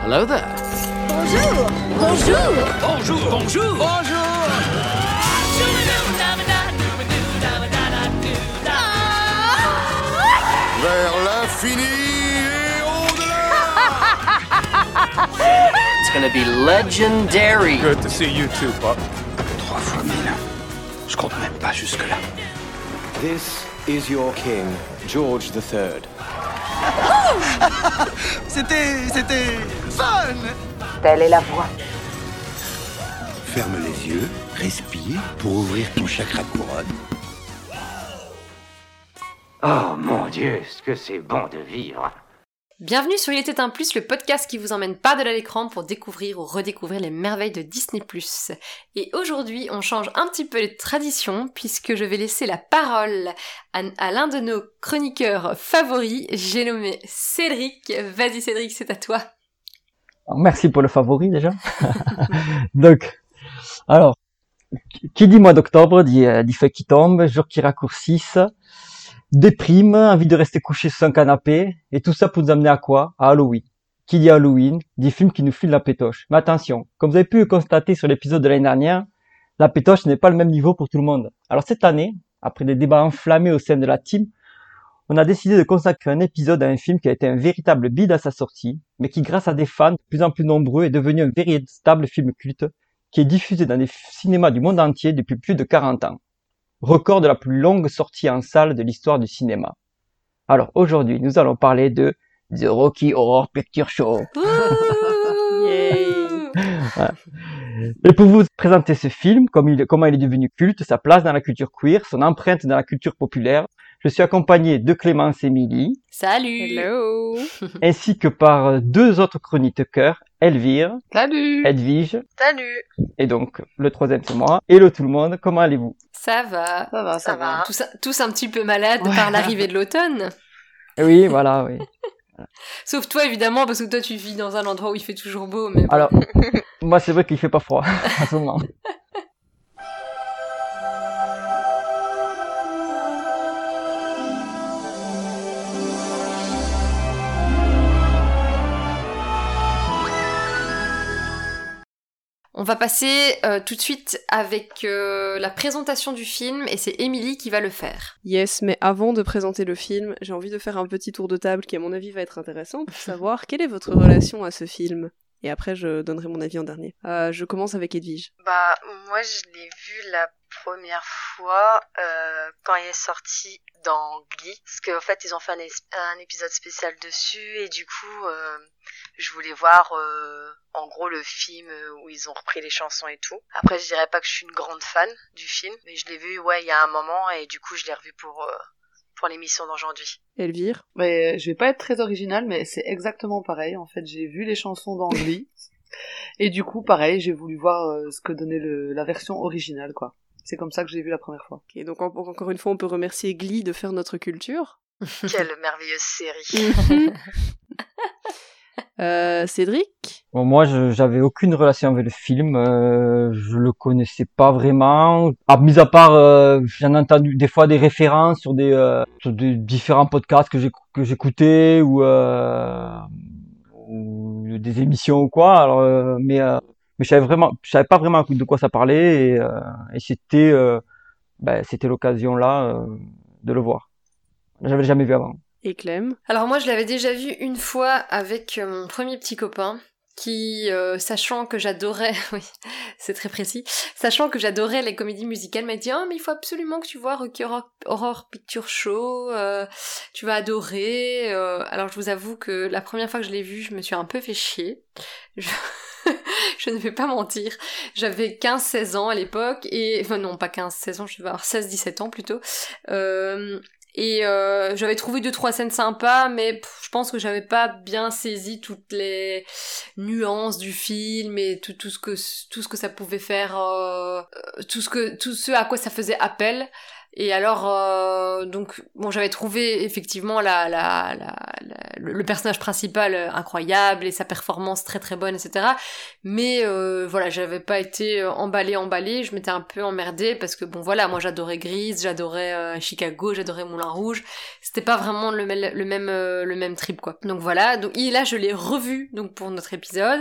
Hello there. Bonjour Bonjour Bonjour, bonjour. Bonjour. Vers l'infini et au-delà It's gonna be legendary. Good to see you too, Pop. Trois fois mille. Je compte même pas jusque-là. This is your king, George III. C'était. c'était. Fun Telle est la voie. Ferme les yeux, respire pour ouvrir ton chakra de couronne. Oh mon dieu, ce que c'est bon de vivre. Bienvenue sur Il était un plus, le podcast qui vous emmène par-delà l'écran pour découvrir ou redécouvrir les merveilles de Disney+. Et aujourd'hui, on change un petit peu les traditions puisque je vais laisser la parole à, à l'un de nos chroniqueurs favoris, j'ai nommé Cédric. Vas-y Cédric, c'est à toi. Merci pour le favori déjà. Donc, alors, qui dit mois d'octobre dit, euh, dit qui tombe, jours qui raccourcissent, déprime, envie de rester couché sur un canapé, et tout ça pour nous amener à quoi? À Halloween. Qui dit Halloween dit film qui nous file la pétoche. Mais attention, comme vous avez pu le constater sur l'épisode de l'année dernière, la pétoche n'est pas le même niveau pour tout le monde. Alors cette année, après des débats enflammés au sein de la team, on a décidé de consacrer un épisode à un film qui a été un véritable bide à sa sortie, mais qui grâce à des fans de plus en plus nombreux est devenu un véritable film culte qui est diffusé dans les cinémas du monde entier depuis plus de 40 ans. Record de la plus longue sortie en salle de l'histoire du cinéma. Alors aujourd'hui, nous allons parler de The Rocky Horror Picture Show. Voilà. Et pour vous présenter ce film, comme il, comment il est devenu culte, sa place dans la culture queer, son empreinte dans la culture populaire, je suis accompagné de Clémence et Émilie, Salut Hello ainsi que par deux autres chroniqueurs, Elvire, Salut Edwige, Salut et donc le troisième c'est moi. Hello tout le monde, comment allez-vous? Ça va Ça va, ça, va. tous, tous un petit peu malades par l'arrivée de l'automne. Oui, voilà, oui. Sauf toi évidemment, parce que toi tu vis dans un endroit où il fait toujours beau, mais bon. Alors, moi c'est vrai qu'il fait pas froid à ce moment. On va passer euh, tout de suite avec euh, la présentation du film et c'est Émilie qui va le faire. Yes, mais avant de présenter le film, j'ai envie de faire un petit tour de table qui à mon avis va être intéressant pour savoir quelle est votre relation à ce film. Et après, je donnerai mon avis en dernier. Euh, je commence avec Edwige. Bah, moi, je l'ai vu la première fois euh, quand il est sorti dans Glee. Parce qu'en fait, ils ont fait un, épisode spécial dessus. Et du coup, euh, je voulais voir, euh, en gros, le film où ils ont repris les chansons et tout. Après, je dirais pas que je suis une grande fan du film. Mais je l'ai vu, ouais, il y a un moment. Et du coup, je l'ai revu pour, euh, pour l'émission d'aujourd'hui. Elvire? Mais je vais pas être très original, mais c'est exactement pareil. En fait, j'ai vu les chansons d'Angly. et du coup, pareil, j'ai voulu voir euh, ce que donnait le, la version originale, quoi. C'est comme ça que j'ai vu la première fois. Ok, donc en- encore une fois, on peut remercier Glee de faire notre culture. Quelle merveilleuse série. Euh, Cédric. Bon, moi, j'avais aucune relation avec le film, euh, je le connaissais pas vraiment. À, mis à part, euh, j'en ai entendu des fois des références sur des, euh, différents podcasts que j'écoutais ou, ou des émissions ou quoi. Mais je savais vraiment, je savais pas vraiment de quoi ça parlait et, ben, c'était l'occasion là de le voir. J'avais jamais vu avant. Alors moi je l'avais déjà vu une fois avec euh, mon premier petit copain qui, euh, sachant que j'adorais, oui, c'est très précis, sachant que j'adorais les comédies musicales, m'a dit oh mais il faut absolument que tu vois Rocky Horror, Picture Show, euh, tu vas adorer. euh. alors je vous avoue que la première fois que je l'ai vu, je me suis un peu fait chier. Je... ne vais pas mentir. J'avais 15-16 ans à l'époque et non pas 15-16 ans, je devais avoir 16-17 ans plutôt. Euh, et euh, j'avais trouvé deux trois scènes sympas, mais je pense que j'avais pas bien saisi toutes les nuances du film et tout, tout ce que tout ce que ça pouvait faire, euh, tout ce que tout ce à quoi ça faisait appel. Et alors, euh, donc, bon, j'avais trouvé effectivement la, la, la, le personnage principal euh, incroyable et sa performance très très bonne, etc. Mais euh, voilà, j'avais pas été emballée, emballée. Je m'étais un peu emmerdée parce que bon, voilà, moi j'adorais Grise, j'adorais Chicago, j'adorais Moulin Rouge. C'était pas vraiment le, le même le même trip quoi. Donc voilà. Donc et là, je l'ai revu donc pour notre épisode.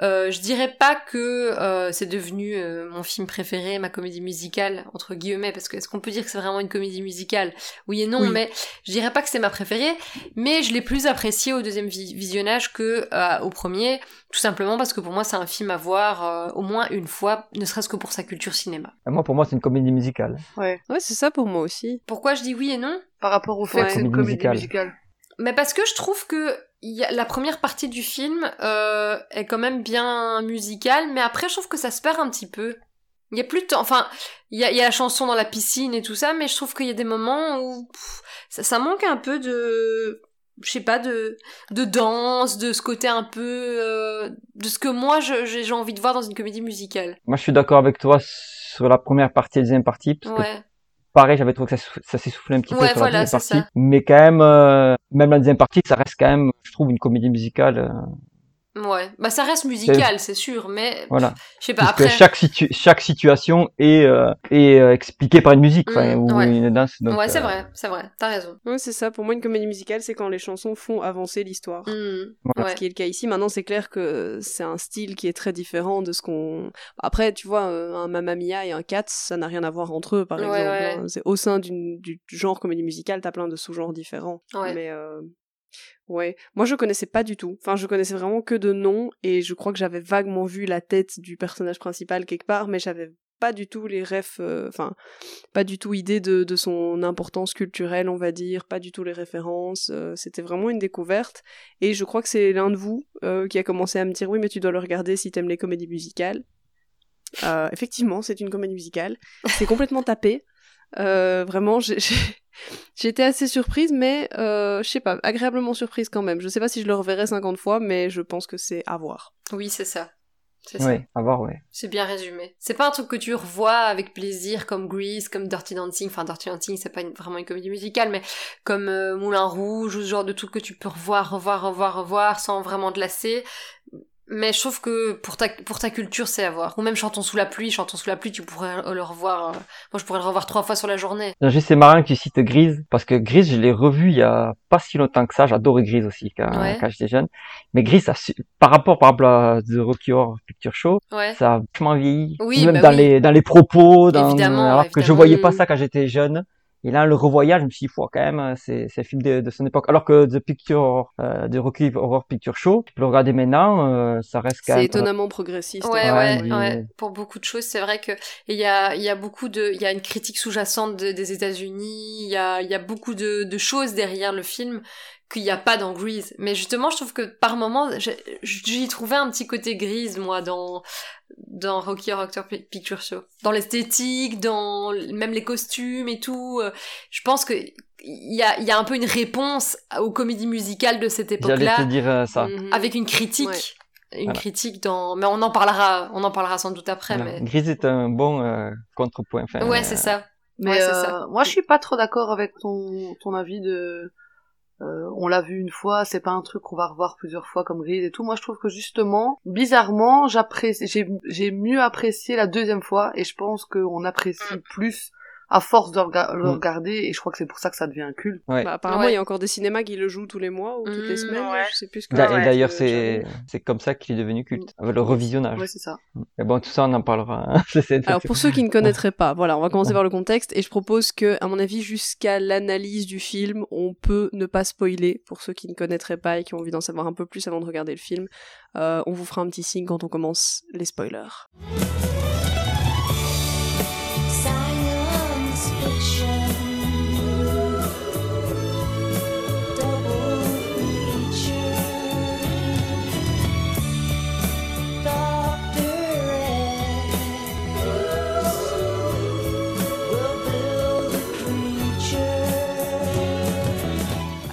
je dirais pas que c'est devenu mon film préféré, ma comédie musicale entre guillemets, parce que est-ce qu'on peut dire que c'est vraiment une comédie musicale. Oui et non, mais je dirais pas que c'est ma préférée, mais je l'ai plus appréciée au deuxième visionnage que euh, au premier, tout simplement parce que pour moi c'est un film à voir euh, au moins une fois, ne serait-ce que pour sa culture cinéma. Moi pour moi c'est une comédie musicale. Ouais, ouais c'est ça pour moi aussi. Pourquoi je dis oui et non? Par rapport au fait que c'est une comédie musicale. Mais parce que je trouve que y a, la première partie du film euh, est quand même bien musicale, mais après je trouve que ça se perd un petit peu. Il y a plus de temps. Enfin, il y a, y a, la chanson dans la piscine et tout ça, mais je trouve qu'il y a des moments où ça, ça, manque un peu de, je sais pas, de, de danse, de ce côté un peu, euh, de ce que moi j'ai envie de voir dans une comédie musicale. Moi, je suis d'accord avec toi sur la première partie et la deuxième partie, parce ouais. que pareil, j'avais trouvé que ça, ça s'essoufflait un petit ouais, peu sur voilà, la deuxième partie. Ça. Mais quand même, euh, même la deuxième partie, ça reste quand même, je trouve, une comédie musicale. Euh, Ouais, bah ça reste musical, c'est sûr, mais voilà. je sais pas. Parce après, que chaque situ chaque situation est euh, est euh, expliquée par une musique, enfin, Mm, ou ouais. une danse. Donc, ouais, c'est euh, vrai, c'est vrai, t'as raison. Ouais, c'est ça. Pour moi, une comédie musicale, c'est quand les chansons font avancer l'histoire. Mm, Voilà. ouais. Ce qui est le cas ici. Maintenant, c'est clair que c'est un style qui est très différent de ce qu'on. Après, tu vois, un Mamma Mia et un Cats, ça n'a rien à voir entre eux, par Ouais, exemple. ouais. hein. C'est au sein d'une- du genre comédie musicale, t'as plein de sous-genres différents. Ouais. Mais euh, ouais, moi je connaissais pas du tout. Enfin, je connaissais vraiment que de nom et je crois que j'avais vaguement vu la tête du personnage principal quelque part, mais j'avais pas du tout les refs, euh, enfin, pas du tout idée de, de son importance culturelle, on va dire, pas du tout les références. euh, C'était vraiment une découverte. Et je crois que c'est l'un de vous euh, qui a commencé à me dire oui, mais tu dois le regarder si t'aimes les comédies musicales. Effectivement, c'est une comédie musicale. C'est complètement tapé. Vraiment, j'ai- été assez surprise, mais euh, je sais pas, agréablement surprise quand même. Je sais pas si je le reverrai 50 fois, mais je pense que c'est à voir. Oui, c'est ça. C'est ça. À voir, ouais. C'est bien résumé. C'est pas un truc que tu revois avec plaisir comme Grease, comme Dirty Dancing. Enfin, Dirty Dancing, c'est pas une- vraiment une comédie musicale, mais comme euh, Moulin Rouge ou ce genre de truc que tu peux revoir, revoir, revoir, revoir sans vraiment te lasser. Mais je trouve que pour ta, pour ta culture, c'est à voir. Ou même Chantons sous la pluie. Chantons sous la pluie, tu pourrais le revoir. euh, Moi, je pourrais le revoir trois fois sur la journée. Juste c'est marrant que tu cites Grise, parce que Grise, je l'ai revu il y a pas si longtemps que ça. J'adorais Grise aussi quand, Ouais. quand j'étais jeune. Mais Grise, ça, par rapport, par exemple, à The Rocky Horror Picture Show, Ouais. ça a vachement vieilli. Oui, Même bah dans oui. les, dans les propos, dans, Évidemment, alors que je voyais pas ça quand j'étais jeune. Et là, le revoyage, je me suis dit, faut quand même, c'est, c'est un film de, de son époque. Alors que The Picture, euh, The Rocky Horror Picture Show, tu peux le regarder maintenant, euh, ça reste quand C'est même. étonnamment progressiste. Ouais, hein. ouais, mais- ouais. Pour beaucoup de choses, c'est vrai que il y a, il y a beaucoup de, il y a une critique sous-jacente de- des États-Unis. Il y a, il y a beaucoup de, de choses derrière le film qu'il n'y a pas dans Grease. Mais justement, je trouve que par moments, j'ai- j'y trouvais un petit côté grise, moi, dans dans Rocky Horror Pi- Picture Show, dans l'esthétique, dans même les costumes et tout. Euh, Je pense que il y a, il y a un peu une réponse aux comédies musicales de cette J'allais époque-là te dire euh, ça. Mhm. avec une critique Ouais. une Voilà. critique dans mais on en parlera on en parlera sans doute après Voilà. mais Grise est un bon euh, contrepoint. Enfin, ouais euh, c'est ça Mais Ouais, c'est euh, ça. moi, je suis pas trop d'accord avec ton, ton avis de. Euh, on l'a vu une fois, c'est pas un truc qu'on va revoir plusieurs fois comme Grise et tout. Moi, je trouve que justement, bizarrement, j'apprécie, j'ai, j'ai mieux apprécié la deuxième fois et je pense qu'on apprécie plus à force de rega- le Mm. regarder et je crois que c'est pour ça que ça devient un culte. Ouais. Bah, apparemment, Ouais. il y a encore des cinémas qui le jouent tous les mois ou toutes les Mhm. semaines. Ouais. Je sais plus ce que D'a- c'est. et D'ailleurs, Euh, c'est comme ça qu'il est devenu culte, avec le revisionnage. Ouais, c'est ça. Mais bon, tout ça, on en parlera. hein. De- Alors pour ceux qui ne connaîtraient pas, voilà, on va commencer par le contexte et je propose que, à mon avis, jusqu'à l'analyse du film, on peut ne pas spoiler pour ceux qui ne connaîtraient pas et qui ont envie d'en savoir un peu plus avant de regarder le film. Euh, on vous fera un petit signe quand on commence les spoilers.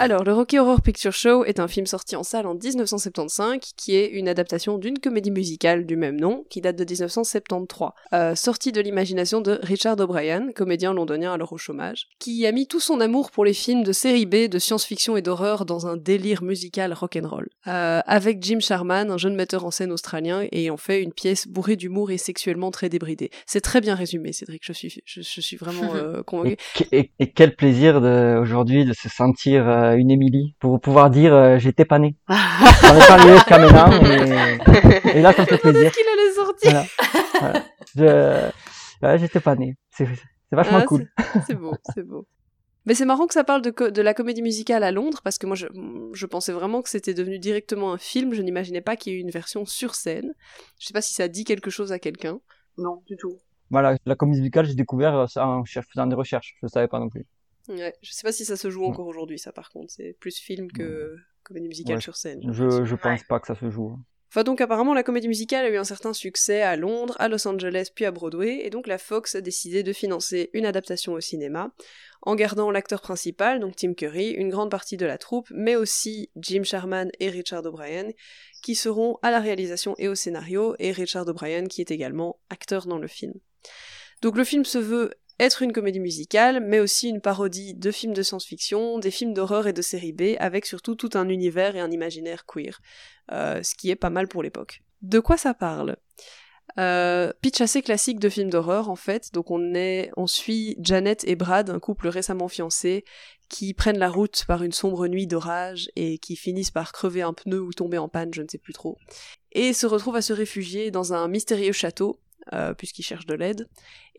Alors, le Rocky Horror Picture Show est un film sorti en salle en 1975 qui est une adaptation d'une comédie musicale du même nom qui date de 1973, euh, sortie de l'imagination de Richard O'Brien, comédien londonien alors au chômage, qui a mis tout son amour pour les films de série B, de science-fiction et d'horreur dans un délire musical rock'n'roll. Euh, avec Jim Sharman, un jeune metteur en scène australien, et en fait une pièce bourrée d'humour et sexuellement très débridée. C'est très bien résumé, Cédric, je suis, je, je suis vraiment euh, convaincu. Et, et- et quel plaisir aujourd'hui de se sentir euh, une Émilie pour pouvoir dire euh, j'étais pas née. J'en ai parlé jusqu'à maintenant et, et là ça me fait plaisir. qu'il allait sortir Voilà. Voilà. Je, ouais, j'étais pas née. C'est, c'est vachement Ah, cool. c'est- C'est beau, c'est beau. Mais c'est marrant que ça parle de, co- de la comédie musicale à Londres, parce que moi je, je pensais vraiment que c'était devenu directement un film, je n'imaginais pas qu'il y ait eu une version sur scène. Je sais pas si ça dit quelque chose à quelqu'un. Non, du tout. Voilà, la comédie musicale, j'ai découvert euh, ça en faisant des recherches. Je savais pas non plus. Ouais, je sais pas si ça se joue encore aujourd'hui, ça par contre, c'est plus film que comédie musicale Ouais, sur scène. Je, je pense pas que ça se joue. Enfin donc apparemment la comédie musicale a eu un certain succès à Londres, à Los Angeles puis à Broadway, et donc la Fox a décidé de financer une adaptation au cinéma, en gardant l'acteur principal, donc Tim Curry, une grande partie de la troupe, mais aussi Jim Sharman et Richard O'Brien, qui seront à la réalisation et au scénario, et Richard O'Brien qui est également acteur dans le film. Donc le film se veut être une comédie musicale, mais aussi une parodie de films de science-fiction, des films d'horreur et de série B, avec surtout tout un univers et un imaginaire queer, euh, ce qui est pas mal pour l'époque. De quoi ça parle? Euh, pitch assez classique de film d'horreur en fait, donc on est, on suit Janet et Brad, un couple récemment fiancé, qui prennent la route par une sombre nuit d'orage et qui finissent par crever un pneu ou tomber en panne, je ne sais plus trop, et se retrouvent à se réfugier dans un mystérieux château euh, puisqu'ils cherchent de l'aide,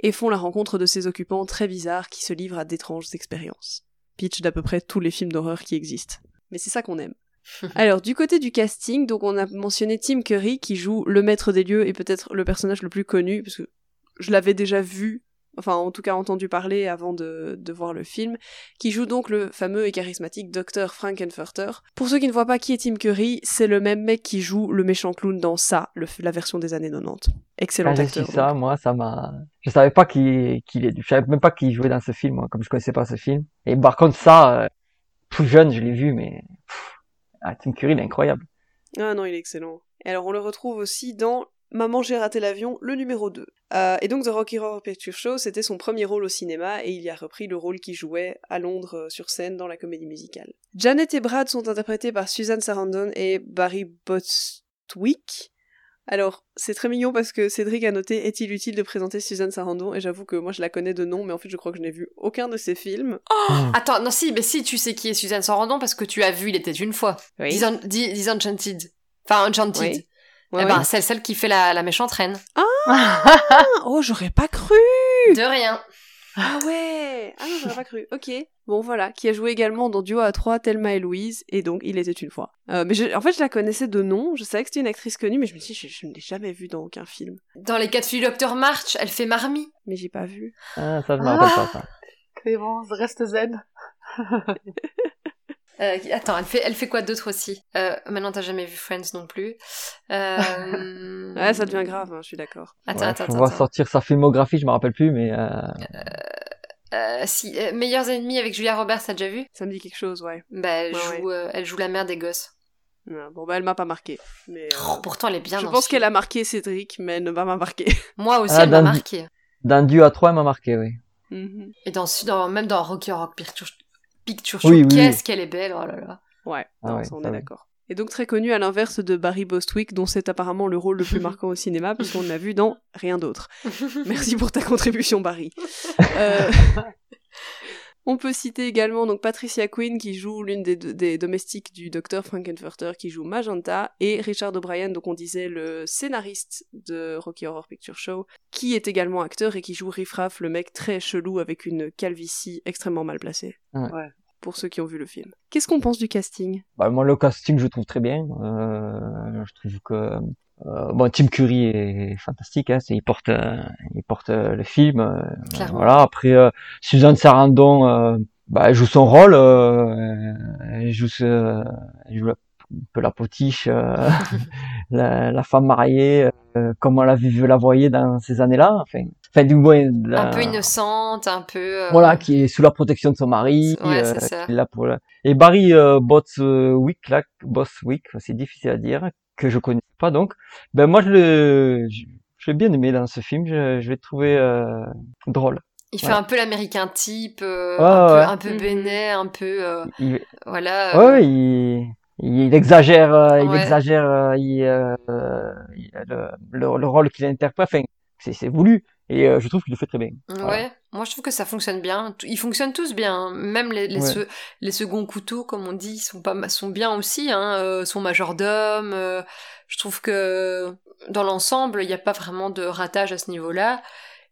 et font la rencontre de ces occupants très bizarres qui se livrent à d'étranges expériences. Pitch d'à peu près tous les films d'horreur qui existent. Mais c'est ça qu'on aime. Alors, du côté du casting, donc on a mentionné Tim Curry qui joue le maître des lieux et peut-être le personnage le plus connu, parce que je l'avais déjà vu, enfin en tout cas entendu parler avant de, de voir le film, qui joue donc le fameux et charismatique Dr. Frankenfurter. Pour ceux qui ne voient pas qui est Tim Curry, c'est le même mec qui joue le méchant clown dans ça, le- la version des années 90. Excellent Quand j'ai acteur. ça, moi, ça m'a, je savais pas qu'il, est, je savais même pas qu'il jouait dans ce film, moi, comme je connaissais pas ce film. Et par contre, ça, euh, tout jeune, je l'ai vu, mais, pff, ah, Tim Curry, il est incroyable. Ah non, il est excellent. Et alors on le retrouve aussi dans Maman j'ai raté l'avion, le numéro 2. Euh, et donc The Rocky Horror Picture Show, c'était son premier rôle au cinéma et il y a repris le rôle qu'il jouait à Londres euh, sur scène dans la comédie musicale. Janet et Brad sont interprétés par Susan Sarandon et Barry Bostwick. Alors, c'est très mignon parce que Cédric a noté est-il utile de présenter Susan Sarandon? Et j'avoue que moi je la connais de nom mais en fait je crois que je n'ai vu aucun de ses films. Attends, non, si, mais si, tu sais qui est Suzanne Sarandon parce que tu as vu Il était une fois. Oui. Dis- dis- Disenchanted. Enfin, Enchanted. Oui. Ouais, eh ben, c'est celle qui fait la, la méchante reine. Ah Oh, j'aurais pas cru De rien. Ah ouais Ah non, j'aurais pas cru. Ok. Bon, voilà. Qui a joué également dans Duo à 3, Thelma et Louise, et donc Il était une fois. Euh, mais je- en fait, je la connaissais de nom, je savais que c'était une actrice connue, mais je me suis dit, je, je ne l'ai jamais vue dans aucun film. Dans les quatre filles du Docteur March, elle fait Marmie. Mais j'ai pas vu. Ah, ça, je me rappelle pas, ça. Clémence, reste zen. Euh, attends, elle fait, elle fait quoi d'autre aussi? Euh, Maintenant, t'as jamais vu Friends non plus. Euh... Ouais, ça devient grave, hein, je suis d'accord. Attends, Ouais, attends, voir attends. sortir sa filmographie, je me rappelle plus, mais, euh, Euh, si, euh, Meilleurs ennemis avec Julia Roberts, t'as déjà vu? Ça me dit quelque chose, ouais. Bah, elle, Ouais, joue, euh, elle joue la mère des gosses. Ouais, bon, bah, elle m'a pas marqué. Mais, euh, Oh, pourtant, elle est bien je dans pense qu'elle a marqué Cédric, mais elle ne va pas marquer. Moi aussi, Ah, elle m'a marqué. d'un duo à trois, elle m'a marqué, oui. Mhm. Et dans, dans, même dans Rocky Horror Picture, Picture Show, Oui, oui, qu'est-ce oui. qu'elle est belle, oh là là. Ouais, Ah non, ouais, ça, on ça est d'accord. Et donc très connu à l'inverse de Barry Bostwick, dont c'est apparemment le rôle le plus marquant au cinéma, puisqu'on l'a vu dans rien d'autre. Merci pour ta contribution, Barry. Euh, On peut citer également donc Patricia Quinn qui joue l'une des, des domestiques du docteur Frankenfurter qui joue Magenta et Richard O'Brien donc on disait le scénariste de Rocky Horror Picture Show qui est également acteur et qui joue Riff Raff le mec très chelou avec une calvitie extrêmement mal placée. Ouais. Pour ceux qui ont vu le film. Qu'est-ce qu'on pense du casting? Bah, moi, le casting, je trouve très bien. Euh, je trouve que euh, bon, Tim Curry est fantastique. Hein, il porte, euh, il porte euh, le film. Clairement. voilà. Après, Suzanne Sarandon, bah, elle joue son rôle. Elle joue, ce, elle joue la- un peu la potiche, la, la femme mariée, comme on l'a la voyait dans ces années-là. Enfin, enfin du moins la- Un peu innocente, un peu. euh, voilà, qui est sous la protection de son mari, Ouais, euh, ça. là pour la- Et Barry euh, Bostwick, là, Bostwick, c'est difficile à dire, que je connais pas donc. Ben moi je le, je, je l'ai bien aimé dans ce film, je, je l'ai trouvé euh, drôle. Il fait Voilà. un peu l'américain type, euh, Ouais, un, peu, ouais. un peu Mhm. bénet, un peu. euh, Il, voilà. ouais, euh, ouais, il, il exagère, euh, il exagère, euh, il, euh, il le, le, le rôle qu'il interprète, enfin, c'est c'est voulu et euh, je trouve qu'il le fait très bien. Ouais, Voilà. moi je trouve que ça fonctionne bien. Ils fonctionnent tous bien. Même les, les, Ouais. se- les seconds couteaux, comme on dit, sont, pas, sont bien aussi. Hein. euh, son majordome. euh, je trouve que dans l'ensemble, il n'y a pas vraiment de ratage à ce niveau-là.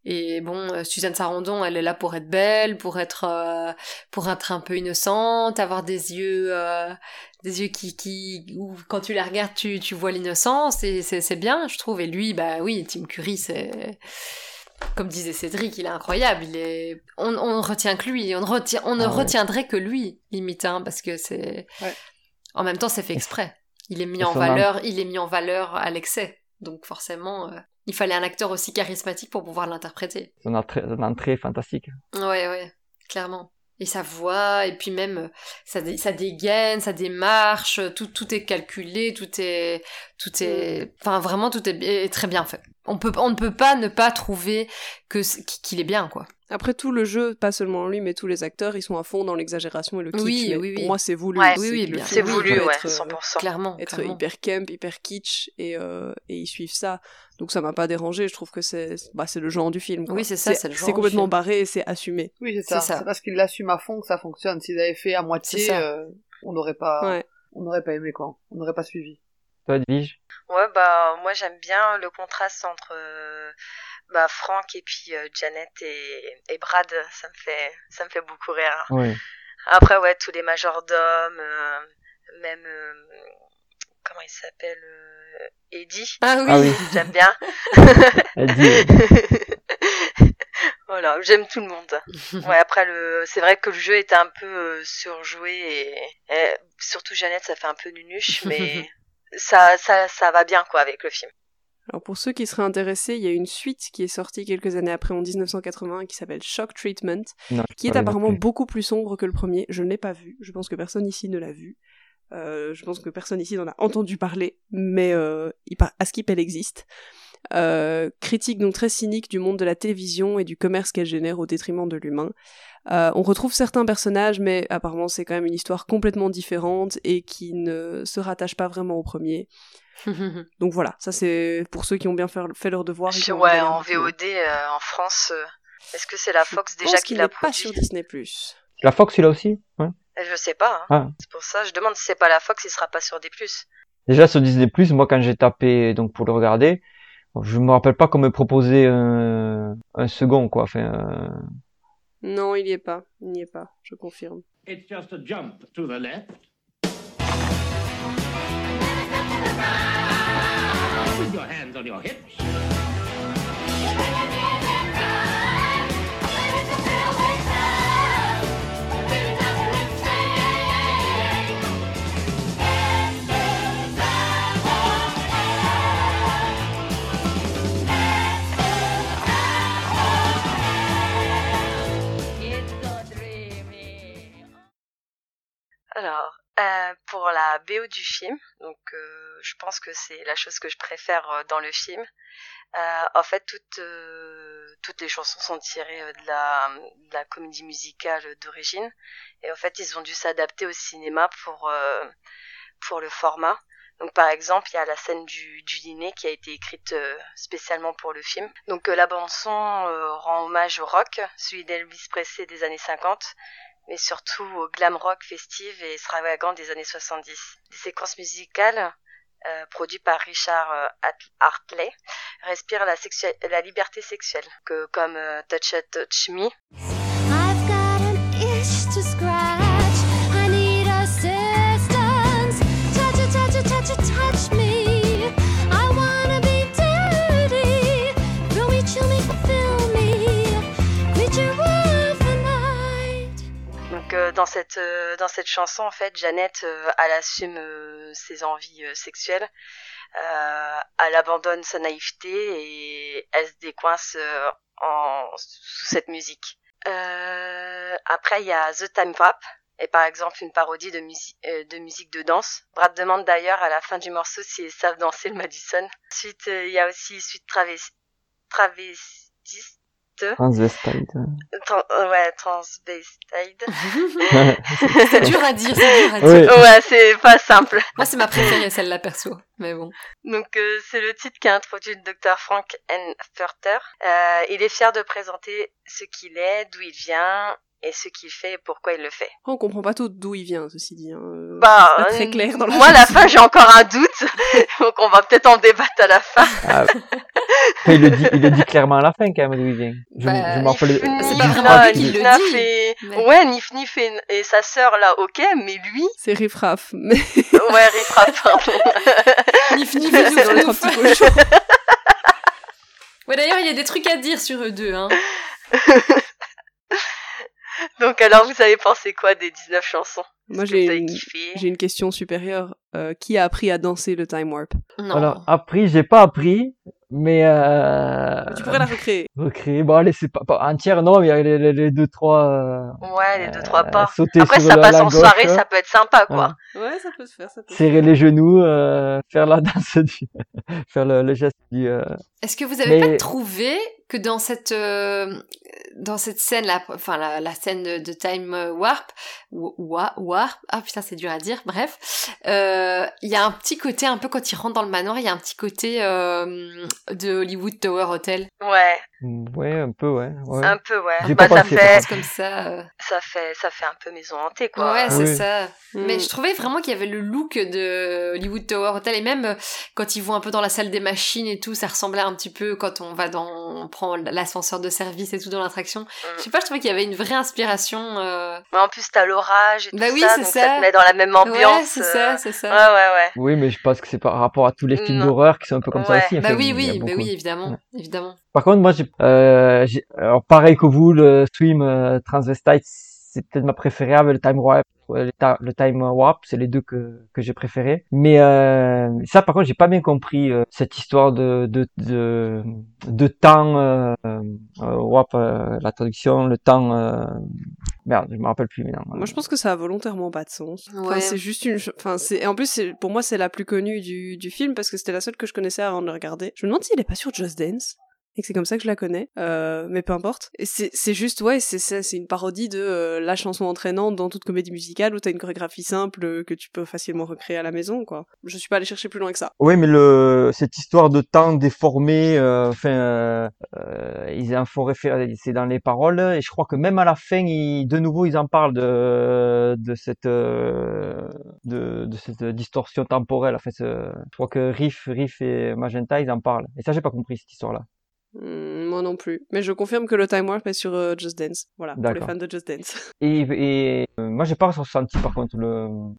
Et bon, euh, Suzanne Sarandon, elle est là pour être belle, pour être, euh, pour être un peu innocente, avoir des yeux, euh, des yeux qui, qui, où quand tu la regardes, tu, tu vois l'innocence, et c'est, c'est bien, je trouve. Et lui, bah oui, Tim Curry, c'est, comme disait Cédric, il est incroyable. Il est, on, on ne retient que lui. On ne retient, on ne Ah ouais. retiendrait que lui, limite, hein, parce que c'est, Ouais. en même temps, c'est fait exprès. Il est mis en valeur, il est mis en valeur à l'excès. Donc forcément, euh, il fallait un acteur aussi charismatique pour pouvoir l'interpréter. Son entrée, son entrée est fantastique. Ouais, ouais, clairement. Et sa voix, et puis même euh, sa, dé- sa dégaine, sa démarche, tout, tout est calculé, tout est, tout est, enfin vraiment tout est, est très bien fait. On peut, on ne peut pas ne pas trouver que qu'il est bien, quoi. Après tout le jeu, pas seulement lui, mais tous les acteurs, ils sont à fond dans l'exagération et le kitsch. Oui, mais oui, oui. Pour moi, c'est voulu. Ouais, C'est oui, C'est voulu, ouais, être, euh, 100%. Clairement, être clairement. hyper camp, hyper kitsch et, euh, et ils suivent ça. Donc ça m'a pas dérangé, je trouve que c'est bah, c'est le genre du film. quoi. Oui, c'est ça, c'est le genre C'est du complètement film. barré et c'est assumé. Oui, c'est ça. C'est parce qu'ils l'assument à fond que ça fonctionne. S'ils avaient fait à moitié, euh, on n'aurait pas, Ouais. on n'aurait pas aimé quoi. On n'aurait pas suivi. Toi, Edwige? Ouais, bah moi j'aime bien le contraste entre euh, bah, Franck et puis euh, Janet et, et Brad. Ça me fait ça me fait beaucoup rire. Oui. Après ouais, tous les majordomes, euh, même euh, comment il s'appelle euh, Eddie. Ah oui. Ah oui. J'aime bien. Voilà, j'aime tout le monde. Ouais, après le, c'est vrai que le jeu était un peu euh, surjoué et, et surtout Jeannette, ça fait un peu nunuche, mais ça, ça, ça va bien quoi avec le film. Alors pour ceux qui seraient intéressés, il y a une suite qui est sortie quelques années après en 1980 qui s'appelle Shock Treatment, non, qui est apparemment beaucoup plus sombre que le premier. Je ne l'ai pas vu. Je pense que personne ici ne l'a vu. Euh, je pense que personne ici n'en a entendu parler, mais euh, à Skip elle existe. Euh, critique donc très cynique du monde de la télévision et du commerce qu'elle génère au détriment de l'humain. Euh, on retrouve certains personnages, mais apparemment c'est quand même une histoire complètement différente et qui ne se rattache pas vraiment au premier. Donc voilà, ça c'est pour ceux qui ont bien fait, leur devoir. et ouais, en. VOD euh, en France, euh, est-ce que c'est la Fox Je déjà pense qui qu'il l'a n'est pas produit sur Disney+. La Fox, celui-là aussi ouais. Je sais pas. hein. Ah. C'est pour ça, je demande si c'est pas la Fox, il sera pas sur plus. Déjà sur Disney+, moi quand j'ai tapé donc pour le regarder, je me rappelle pas qu'on me proposait un, un second quoi. Enfin, euh, Non, il y est pas, il n'y est pas, je confirme. It's just a jump to the left. With your hands on your hips. Alors, euh, pour la BO du film, donc euh, je pense que c'est la chose que je préfère euh, dans le film. Euh, en fait, toutes toutes les chansons sont tirées de la de la comédie musicale d'origine, et en fait, ils ont dû s'adapter au cinéma pour pour le format. Donc par exemple, il y a la scène du, du dîner qui a été écrite spécialement pour le film. Donc la bande son rend hommage au rock, celui d'Elvis Presley des années 50, mais surtout au glam rock festive et extravagant des années 70. Des séquences musicales euh, produites par Richard euh, Hartley respirent la, liberté sexuelle, que, comme euh, Touch Touch Me, Donc euh, dans cette euh, dans cette chanson en fait Jeannette euh, elle assume euh, ses envies euh, sexuelles euh, elle abandonne sa naïveté et elle se décoince en sous cette musique. Après il y a The Time Rap et par exemple une parodie de musique de musique de danse. Brad demande d'ailleurs à la fin du morceau s'ils savent danser le Madison. Ensuite il y a aussi suite travesti travestiste Transvestite. Tran- euh, ouais, transvestite. C'est dur à dire, c'est dur à dire. Oui. Ouais, c'est pas simple. Moi, c'est ma préférée, celle-là, perso. Mais bon. Donc, euh, c'est le titre qu'a introduit le docteur Frank N. Furter. Euh, il est fier de présenter ce qu'il est, d'où il vient, et ce qu'il fait et pourquoi il le fait. On comprend pas tout d'où il vient, ceci dit. hein. Euh, Bah, c'est pas très euh, clair dans la moi, à la fin, j'ai encore un doute. Donc, on va peut-être en débattre à la fin. Ah, il le dit, il le dit clairement à la fin quand même d'où il vient. Je, Bah, je me rappelle. c'est pas vraiment lui qu'il- qui le dit, et... mais- Ouais, Nif Nif et, et sa sœur, là, ok, mais lui, C'est Riff Raff, mais ouais, Rifra, pardon. Nif, nif, c'est nif, dans les trois petits cochons. Ouais, d'ailleurs, il y a des trucs à dire sur eux deux, hein. Donc, alors, vous avez pensé quoi des 19 chansons? Moi, j'ai une, kiffé? j'ai une question supérieure. Euh, qui a appris à danser le time warp? Non. Alors, appris, j'ai pas appris, mais euh... Tu pourrais la recréer. recréer. Bon, allez, c'est pas, pas entière, non, mais il y a les, les, les deux, trois, euh, Ouais, les deux, trois euh, pas. sauter Après, sur ça passe la en gauche, soirée, ça peut être sympa, quoi. Ouais, ça peut se faire, ça peut se serrer les genoux, euh, faire la danse du, faire le, le geste du, euh, Est-ce que vous avez Mais- pas trouvé que dans cette euh, dans cette scène là, enfin la, la scène de, de Time Warp, wa- wa- Warp, ah putain c'est dur à dire, bref, euh, il y a un petit côté un peu quand il rentre dans le manoir, il y a un petit côté euh, de Hollywood Tower Hotel, Ouais, ouais, un peu, ouais, ouais. un peu, ouais. Bah, pas ça fait, comme ça. euh. ça fait, ça fait un peu maison hantée, quoi. Ouais, c'est Oui. ça. Mm. Mais je trouvais vraiment qu'il y avait le look de Hollywood Tower Hotel et même quand ils vont un peu dans la salle des machines et tout, ça ressemblait un petit peu quand on va dans, prend l'ascenseur de service et tout dans l'attraction. Je sais pas, je trouvais qu'il y avait une vraie inspiration. euh, Mais en plus, t'as l'orage et Bah tout oui, ça, c'est donc ça. ça te met dans la même ambiance. Ouais, c'est euh, ça, c'est ça. Ouais, ouais, ouais. Oui, mais je pense que c'est par rapport à tous les films Non. d'horreur qui sont un peu comme ça aussi. Bah enfin, oui, oui, bah oui, évidemment, Ouais. évidemment. Par contre, moi, j'ai, euh, j'ai- alors pareil que vous, le Swim euh, Transvestite, c'est peut-être ma préférée avec le Time Warp. Le, Time Warp, c'est les deux que, que j'ai préférés. Mais euh, ça, par contre, j'ai pas bien compris euh, cette histoire de de de, de temps euh, euh, warp, euh, la traduction, le temps. Euh, merde, je me rappelle plus maintenant. Moi, je pense que ça a volontairement pas de sens. Enfin, Ouais. c'est juste une. Enfin, c'est. En plus, c'est- pour moi, c'est la plus connue du, du film parce que c'était la seule que je connaissais avant de le regarder. Je me demande s'il est pas sur Just Dance et que c'est comme ça que je la connais. Euh, mais peu importe. C'est juste, ouais, c'est une parodie de euh, la chanson entraînante dans toute comédie musicale où t'as une chorégraphie simple euh, que tu peux facilement recréer à la maison, quoi. Je suis pas allée chercher plus loin que ça. Oui, mais cette histoire de temps déformé, enfin, ils en font référence, c'est dans les paroles, et je crois que même à la fin, de nouveau, ils en parlent de cette distorsion temporelle. Je crois que Riff, Riff et Magenta, ils en parlent. Et ça, j'ai pas compris cette histoire-là. Hmm, moi non plus. Mais je confirme que le Time Warp est sur euh, Just Dance. Voilà, pour les fans de Just Dance. Et, et euh, moi, j'ai pas ressenti par contre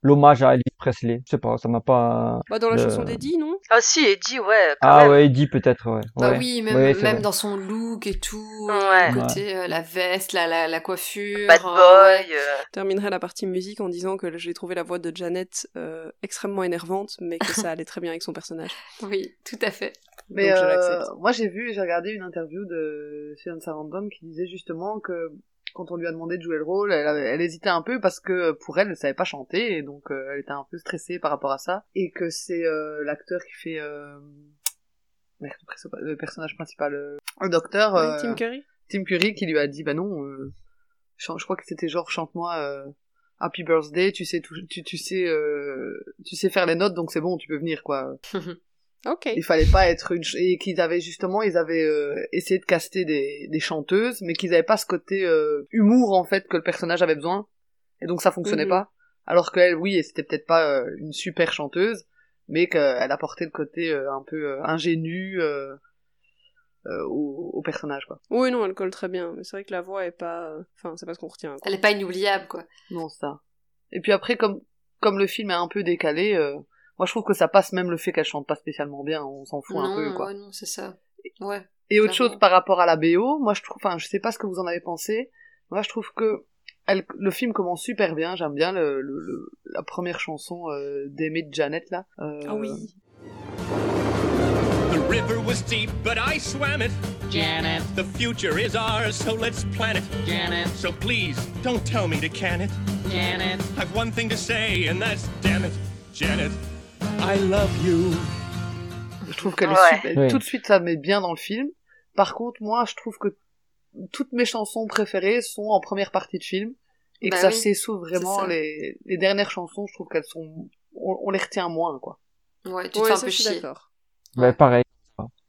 l'hommage à Elvis Presley. Je sais pas, ça m'a pas. Bah, dans la le- chanson d'Eddie, non? Ah si, Eddie, ouais, quand Ah même. ouais, Eddie peut-être, ouais. Bah Ouais. oui, même, Ouais, dans son look et tout, Ouais. côté euh, la veste, la, la, la coiffure. Bad euh, boy. ouais. euh, Je terminerai la partie musique en disant que j'ai trouvé la voix de Janet euh, extrêmement énervante, mais que ça allait très bien avec son personnage. Oui, tout à fait. Mais Donc je euh, l'accepte. moi j'ai vu, j'ai regardé une interview de Susan Sarandon qui disait justement que quand on lui a demandé de jouer le rôle, elle, hésitait un peu parce que pour elle, elle savait pas chanter et donc euh, elle était un peu stressée par rapport à ça. Et que c'est euh, l'acteur qui fait euh, le perso- le personnage principal, euh, le docteur euh, Tim Curry Tim Curry qui lui a dit bah non, euh, je crois que c'était genre chante-moi euh, Happy Birthday, tu sais tout, tu, tu sais euh, tu sais faire les notes donc c'est bon, tu peux venir quoi. Ok. Il fallait pas être une et qu'ils avaient justement ils avaient euh, essayé de caster des, des chanteuses mais qu'ils avaient pas ce côté euh, humour en fait que le personnage avait besoin et donc ça fonctionnait Mhm. pas alors qu'elle oui et c'était peut-être pas euh, une super chanteuse mais qu'elle apportait le côté euh, un peu euh, ingénu euh, euh, au, au personnage quoi. Oui, non, elle colle très bien, mais c'est vrai que la voix est pas. Enfin, c'est pas ce qu'on retient. quoi. Elle est pas inoubliable, quoi. Non, ça. Et puis après, comme, comme le film est un peu décalé, euh, moi je trouve que ça passe même le fait qu'elle chante pas spécialement bien, on s'en fout un non, peu, quoi. ouais, non, c'est ça. Ouais. Et autre chose par rapport à la BO, moi je trouve, enfin je sais pas ce que vous en avez pensé, moi je trouve que elle, le film commence super bien. J'aime bien le, le- le- la première chanson euh, d'Amy de Janet là. Euh, Ah oui. The river was deep, but I swam it. Janet. The future is ours, so let's plan it. Janet. So please, don't tell me to can it. Janet. I've one thing to say, and that's damn it. Janet, I love you. Je trouve qu'elle Ouais. est super. Oui. Tout de suite, ça met bien dans le film. Par contre, moi, je trouve que toutes mes chansons préférées sont en première partie de film et que Bah ça oui, s'essouffle vraiment. ça. Les, les dernières chansons, je trouve qu'elles sont, on, on les retient moins, quoi. Ouais, tu te Ouais, fais un peu chier. Ouais, pareil.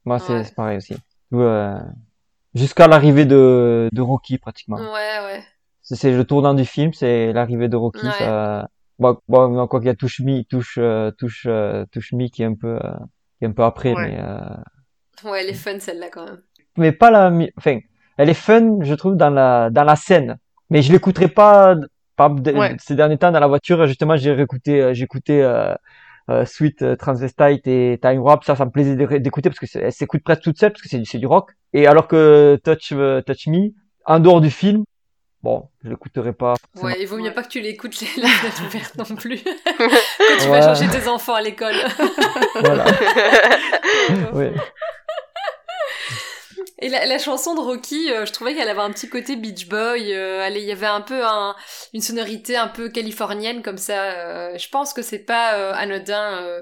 Moi, c'est Ouais. pareil aussi. Ouais. Jusqu'à l'arrivée de, de Rocky, pratiquement. Ouais, ouais. C'est- C'est le tournant du film, c'est l'arrivée de Rocky. Ouais. Ça... Bon, bon, non, quoi qu'il y a Touche Me, Touche, euh, Touche, euh, Touche Me qui est un peu, euh, qui est un peu après, Ouais. mais, euh, Ouais, elle est fun celle-là quand même. mais pas la, mi- enfin, elle est fun, je trouve, dans la, dans la scène. Mais je l'écouterai pas, par Ouais. ces derniers temps dans la voiture, justement, j'ai réécouté, euh, écouté, euh, euh, Sweet euh, Transvestite et Time Warp, ça, ça me plaisait d'é- d'écouter parce que elle s'écoute presque toute seule parce que c'est du, c'est du rock. Et alors que Touch, euh, Touch Me, en dehors du film, bon, je l'écouterai pas. Ouais, il vaut mieux Ouais. pas que tu l'écoutes les- la fenêtre ouverte non plus. Quand tu vas chercher tes enfants à l'école. Voilà. ouais. Et la, la chanson de Rocky, euh, je trouvais qu'elle avait un petit côté Beach Boy. euh, elle- il y avait un peu un- une sonorité un peu californienne comme ça. euh, je pense que c'est pas euh, anodin euh,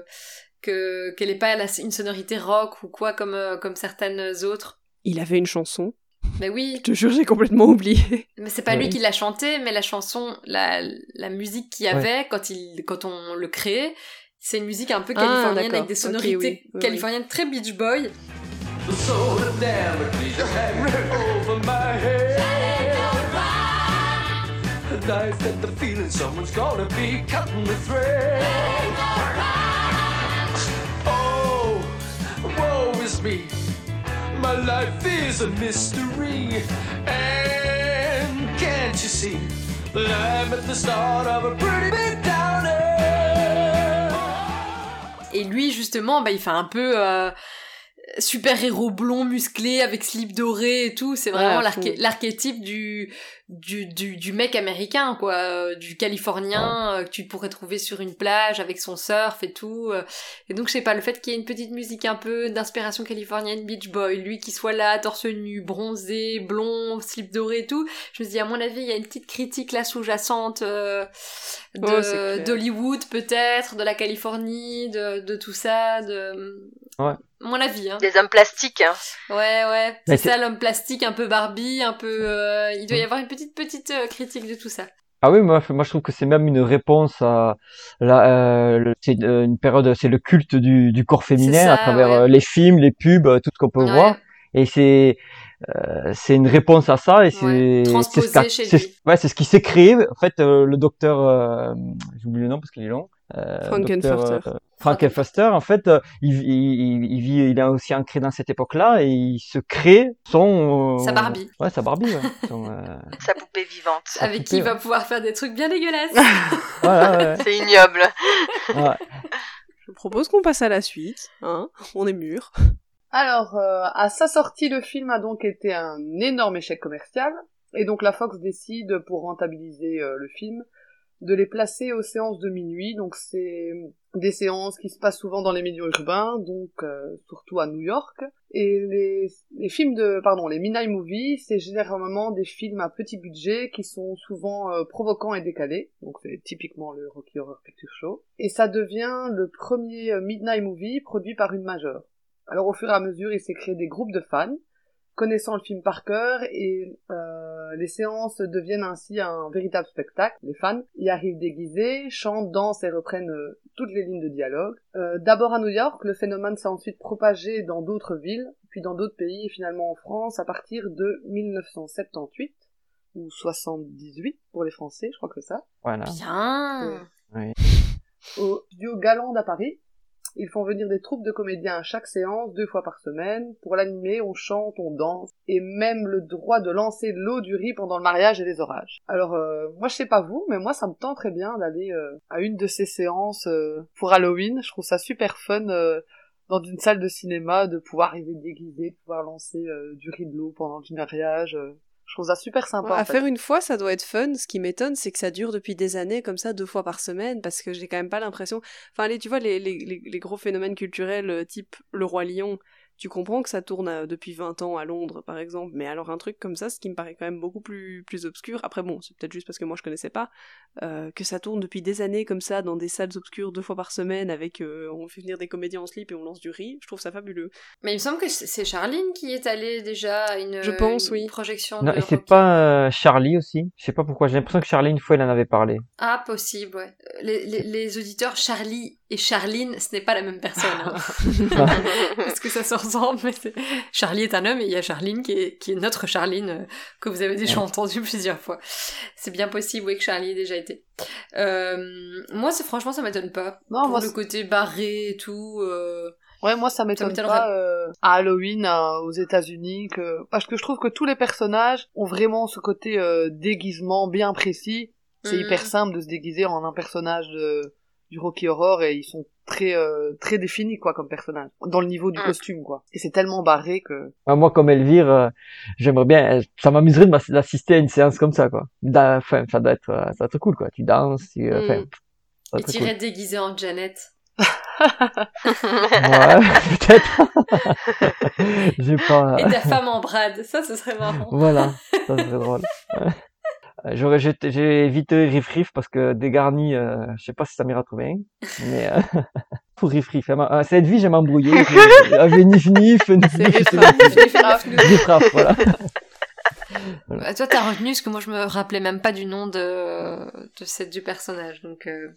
que qu'elle ait pas la- une sonorité rock ou quoi comme euh, comme certaines autres. Il avait une chanson. Mais oui, Je te jure, j'ai complètement oublié. mais c'est pas Ouais. lui qui l'a chanté, mais la chanson, la, la musique qu'il y Ouais. avait quand il quand on le créait, c'est une musique un peu Ah, californienne avec des sonorités oui, oui, oui. californiennes très Beach Boy. My life is a mystery. And can't you see? That I'm at the start of a pretty big downer? Et lui, justement, bah, il fait un peu euh, super-héros blond, musclé, avec slip doré et tout. C'est vraiment l'archétype du, du, du, du mec américain, quoi. euh, du californien euh, que tu pourrais trouver sur une plage avec son surf et tout. euh. Et donc, je sais pas, le fait qu'il y ait une petite musique un peu d'inspiration californienne, Beach Boy, lui qui soit là, torse nu, bronzé, blond, slip doré et tout, je me dis, à mon avis, il y a une petite critique là sous-jacente euh, Oh, d'Hollywood peut-être, de la Californie, de, de tout ça, de... Ouais. Mon avis, hein. Des hommes plastiques. Hein. Ouais, ouais. C'est ça, l'homme plastique, un peu Barbie, un peu... euh, Il doit y avoir une petite, petite euh, critique de tout ça. Ah oui, moi, moi je trouve que c'est même une réponse à la, euh, le- c'est euh, une période, c'est le culte du, du corps féminin ça, à travers ouais. euh, les films, les pubs, tout ce qu'on peut Ouais. voir. Et c'est euh, c'est une réponse à ça et c'est Ouais, c'est transposé ce qu'a- chez c'est- lui. ouais c'est ce qui s'est créé. En fait, euh, le docteur, euh, j'oublie le nom parce qu'il est long. Euh, Frankenfoster. docteur, euh, Frankenfoster, en fait, euh, il, il, il, vit, il est aussi ancré dans cette époque-là et il se crée son Sa Barbie. Ouais, sa Barbie. Ouais. Son, euh, Sa poupée vivante. Avec qui il va pouvoir faire des trucs bien dégueulasses. voilà, ouais. C'est ignoble. ouais. Je propose qu'on passe à la suite. Hein On est mûr. Alors, euh, à sa sortie, le film a donc été un énorme échec commercial, et donc la Fox décide, pour rentabiliser euh, le film, de les placer aux séances de minuit. Donc c'est des séances qui se passent souvent dans les milieux urbains, donc euh, surtout à New York. Et les, les films de, pardon, les midnight movies, c'est généralement des films à petit budget qui sont souvent euh, provoquants et décalés. Donc c'est typiquement le Rocky Horror Picture Show. Et ça devient le premier euh, midnight movie produit par une majeure. Alors au fur et à mesure, il s'est créé des groupes de fans, connaissant le film par cœur, et euh, les séances deviennent ainsi un véritable spectacle. Les fans y arrivent déguisés, chantent, dansent et reprennent euh, toutes les lignes de dialogue. Euh, D'abord à New York, le phénomène s'est ensuite propagé dans d'autres villes, puis dans d'autres pays, et finalement en France à partir de 1978 ou 78 pour les Français, je crois que c'est ça. Voilà. Bien. Oui. Au studio Galande à Paris. Ils font venir des troupes de comédiens à chaque séance, deux fois par semaine. Pour l'animer, on chante, on danse, et même le droit de lancer de l'eau du riz pendant le mariage et les orages. Alors, euh, moi je sais pas vous, mais moi ça me tente très bien d'aller euh, à une de ces séances euh, pour Halloween. Je trouve ça super fun euh, dans une salle de cinéma de pouvoir arriver déguisé, de pouvoir lancer euh, du riz de l'eau pendant le mariage. Je trouve ça super sympa. à en fait. faire une fois, ça doit être fun. Ce qui m'étonne, c'est que ça dure depuis des années, comme ça, deux fois par semaine, parce que j'ai quand même pas l'impression. Enfin, les, tu vois, les, les, les, les gros phénomènes culturels, euh, type Le Roi Lion, tu comprends que ça tourne euh, depuis 20 ans à Londres, par exemple, mais alors un truc comme ça, ce qui me paraît quand même beaucoup plus, plus obscur, après bon, c'est peut-être juste parce que moi je connaissais pas, euh, que ça tourne depuis des années comme ça, dans des salles obscures deux fois par semaine, avec, euh, on fait venir des comédiens en slip et on lance du riz, je trouve ça fabuleux. Mais il me semble que c'est Charline qui est allée déjà à une, Je pense, une oui. projection Non, de et c'est pas Charlie aussi. Je sais pas pourquoi. J'ai l'impression que Charlie, une fois, il en avait parlé. Ah, possible, ouais. Les, les, les auditeurs Charlie et Charline, ce n'est pas la même personne. hein. Parce que ça se ressemble, mais c'est- Charlie est un homme et il y a Charline qui est, qui est notre Charline euh, que vous avez déjà Ouais. entendu plusieurs fois. C'est bien possible, oui, que Charlie ait déjà été. Euh, moi, c'est franchement, ça m'étonne pas. Non, Pour moi, le c'est- côté barré et tout. euh, Ouais, moi ça m'étonne pas euh, à Halloween aux États-Unis que parce que je trouve que tous les personnages ont vraiment ce côté euh, déguisement bien précis. C'est Mhm. hyper simple de se déguiser en un personnage de, du Rocky Horror et ils sont très euh, très définis quoi comme personnage dans le niveau du Mm. costume quoi. Et c'est tellement barré que Ah, Moi, comme Elvire, euh, j'aimerais bien, euh, ça m'amuserait d'assister à une séance comme ça, quoi. Enfin, ça doit être, euh, ça doit être cool, quoi. Tu danses, tu, euh, enfin, Mm. ça doit Et être t'irais cool. déguisé en Janet. Ouais, peut-être. J'ai pas. Et ta femme en Brad. Ça, ce serait marrant. Voilà, ça serait drôle. J'aurais, j'ai j'ai évité Riff Riff parce que dégarni, euh, je sais pas si ça m'ira trouver un, mais euh, pour Riff Riff, euh, cette vie, j'ai m'embrouillé. J'avais Nif Nif, Nif Nif, Raff, voilà. Bah, toi, t'as retenu parce que moi, je me rappelais même pas du nom de, de cette du personnage. Donc, euh,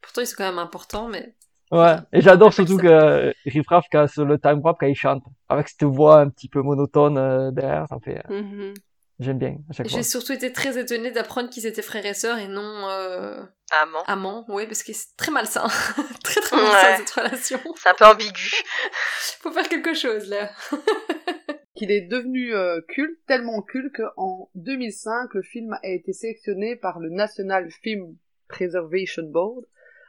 pourtant, ils sont quand même importants, mais Ouais, et j'adore surtout que Riff Raff, quand, sur le time warp, quand il chante, avec cette voix un petit peu monotone euh, derrière, ça me fait, euh, Mhm. J'aime bien à chaque fois. j'ai surtout été très étonnée d'apprendre qu'ils étaient frères et sœurs et non euh, Amant. amants. Oui, parce que c'est très malsain. très très Ouais. malsain cette relation. C'est un peu ambigu. Faut faire quelque chose là. qu'il est devenu euh, culte, tellement culte qu'en 2005, le film a été sélectionné par le National Film Preservation Board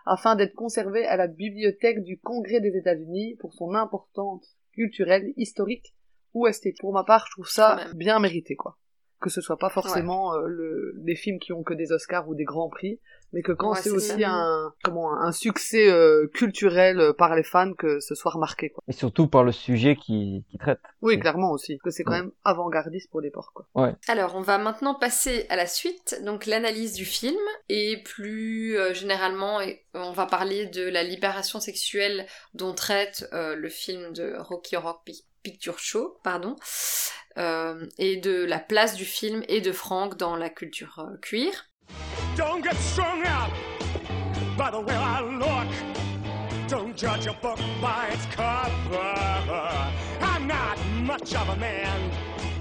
afin d'être conservé à la bibliothèque du Congrès des États-Unis pour son importance culturelle, historique ou esthétique. Pour ma part, je trouve ça bien mérité, quoi. Que ce soit pas forcément euh, le, les films qui ont que des Oscars ou des grands prix, mais que quand Ouais, c'est aussi ça. un comment un succès euh, culturel euh, par les fans que ce soit remarqué, quoi. Et surtout par le sujet qui, qui traite. Oui, clairement aussi, que c'est quand Ouais. même avant-gardiste pour l'époque, quoi. Alors, on va maintenant passer à la suite, donc l'analyse du film, et plus euh, généralement, on va parler de la libération sexuelle dont traite euh, le film de Rocky Horror Picture Show, pardon, euh, et de la place du film et de Frank dans la culture euh. Don't get strung out by the way I look. Don't judge a book by its cover. I'm not much of a man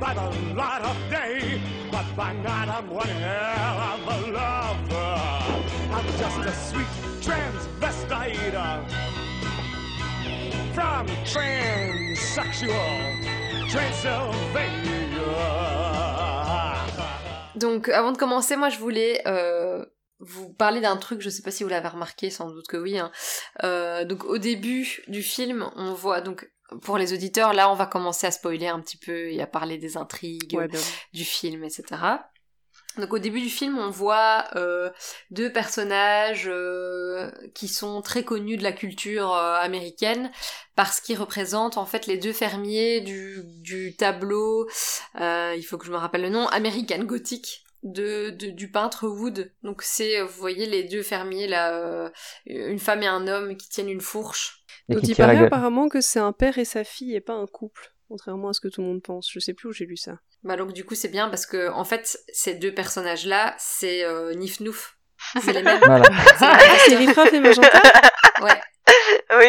by the light of day, but by night I'm one hell of a lover. I'm just a sweet transvestite from transsexual Transylvania. Donc, avant de commencer, moi, je voulais euh, vous parler d'un truc, je sais pas si vous l'avez remarqué, sans doute que oui. hein. Euh, donc, au début du film, on voit, donc, pour les auditeurs, là, on va commencer à spoiler un petit peu et à parler des intrigues Ouais, du film, etc. Donc au début du film, on voit euh, deux personnages euh, qui sont très connus de la culture euh, américaine parce qu'ils représentent en fait les deux fermiers du, du tableau, euh, il faut que je me rappelle le nom, American Gothic de, de- du peintre Wood. Donc c'est, vous voyez les deux fermiers là, euh, une femme et un homme qui tiennent une fourche. Donc il paraît apparemment que c'est un père et sa fille et pas un couple, contrairement à ce que tout le monde pense. Je sais plus où j'ai lu ça. Bah donc du coup c'est bien parce que en fait ces deux personnages là c'est euh, Nif Nouf. C'est les mêmes. Voilà. C'est Riff Raff et Magenta Ouais. Oui.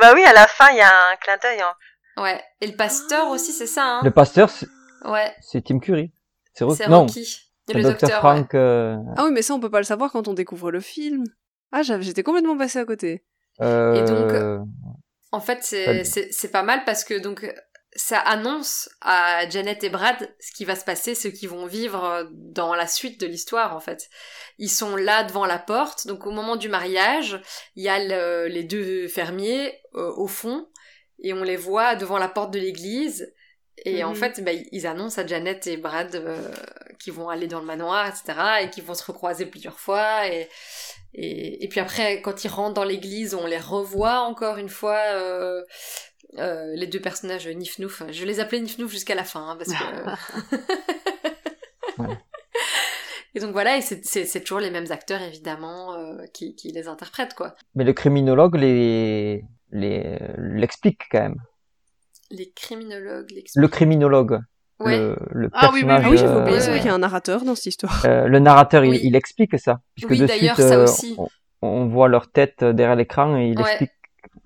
Bah oui, à la fin, il y a un clin d'œil. Hein. Ouais. Et le pasteur aussi c'est ça hein. Le pasteur, c'est Ouais. c'est Tim Curry. C'est Ro- Non, Rocky. Et le docteur. ouais. Frank. euh, Ah oui, mais ça on peut pas le savoir quand on découvre le film. Ah, j'étais complètement passé à côté. euh, Et donc, En fait, c'est c'est pas mal parce que donc ça annonce à Janet et Brad ce qui va se passer, ce qu'ils vont vivre euh, dans la suite de l'histoire en fait. Ils sont là devant la porte, donc au moment du mariage, il y a le- les deux fermiers euh, au fond et on les voit devant la porte de l'église Et en Mhm. fait, bah, ils annoncent à Janet et Brad euh, qu'ils vont aller dans le manoir, etc. Et qu'ils vont se recroiser plusieurs fois. Et, et, et puis après, quand ils rentrent dans l'église, on les revoit encore une fois. euh, euh, les deux personnages Nif Nouf, je les appelais Nif Nouf jusqu'à la fin, hein, parce que... Et donc voilà, et c'est- toujours les mêmes acteurs, évidemment, euh, qui, qui les interprètent, quoi. Mais le criminologue les, les, l'explique quand même. Les criminologues, les... Le criminologue. Ouais. Le, le Ah oui, oui, oui, j'avais euh, oublié, vrai qu'il y a un narrateur dans cette histoire. euh, le narrateur, il, Oui. il explique ça. Puisque Oui, de d'ailleurs, ça euh, aussi. on, on voit leur tête euh, derrière l'écran et il Ouais. explique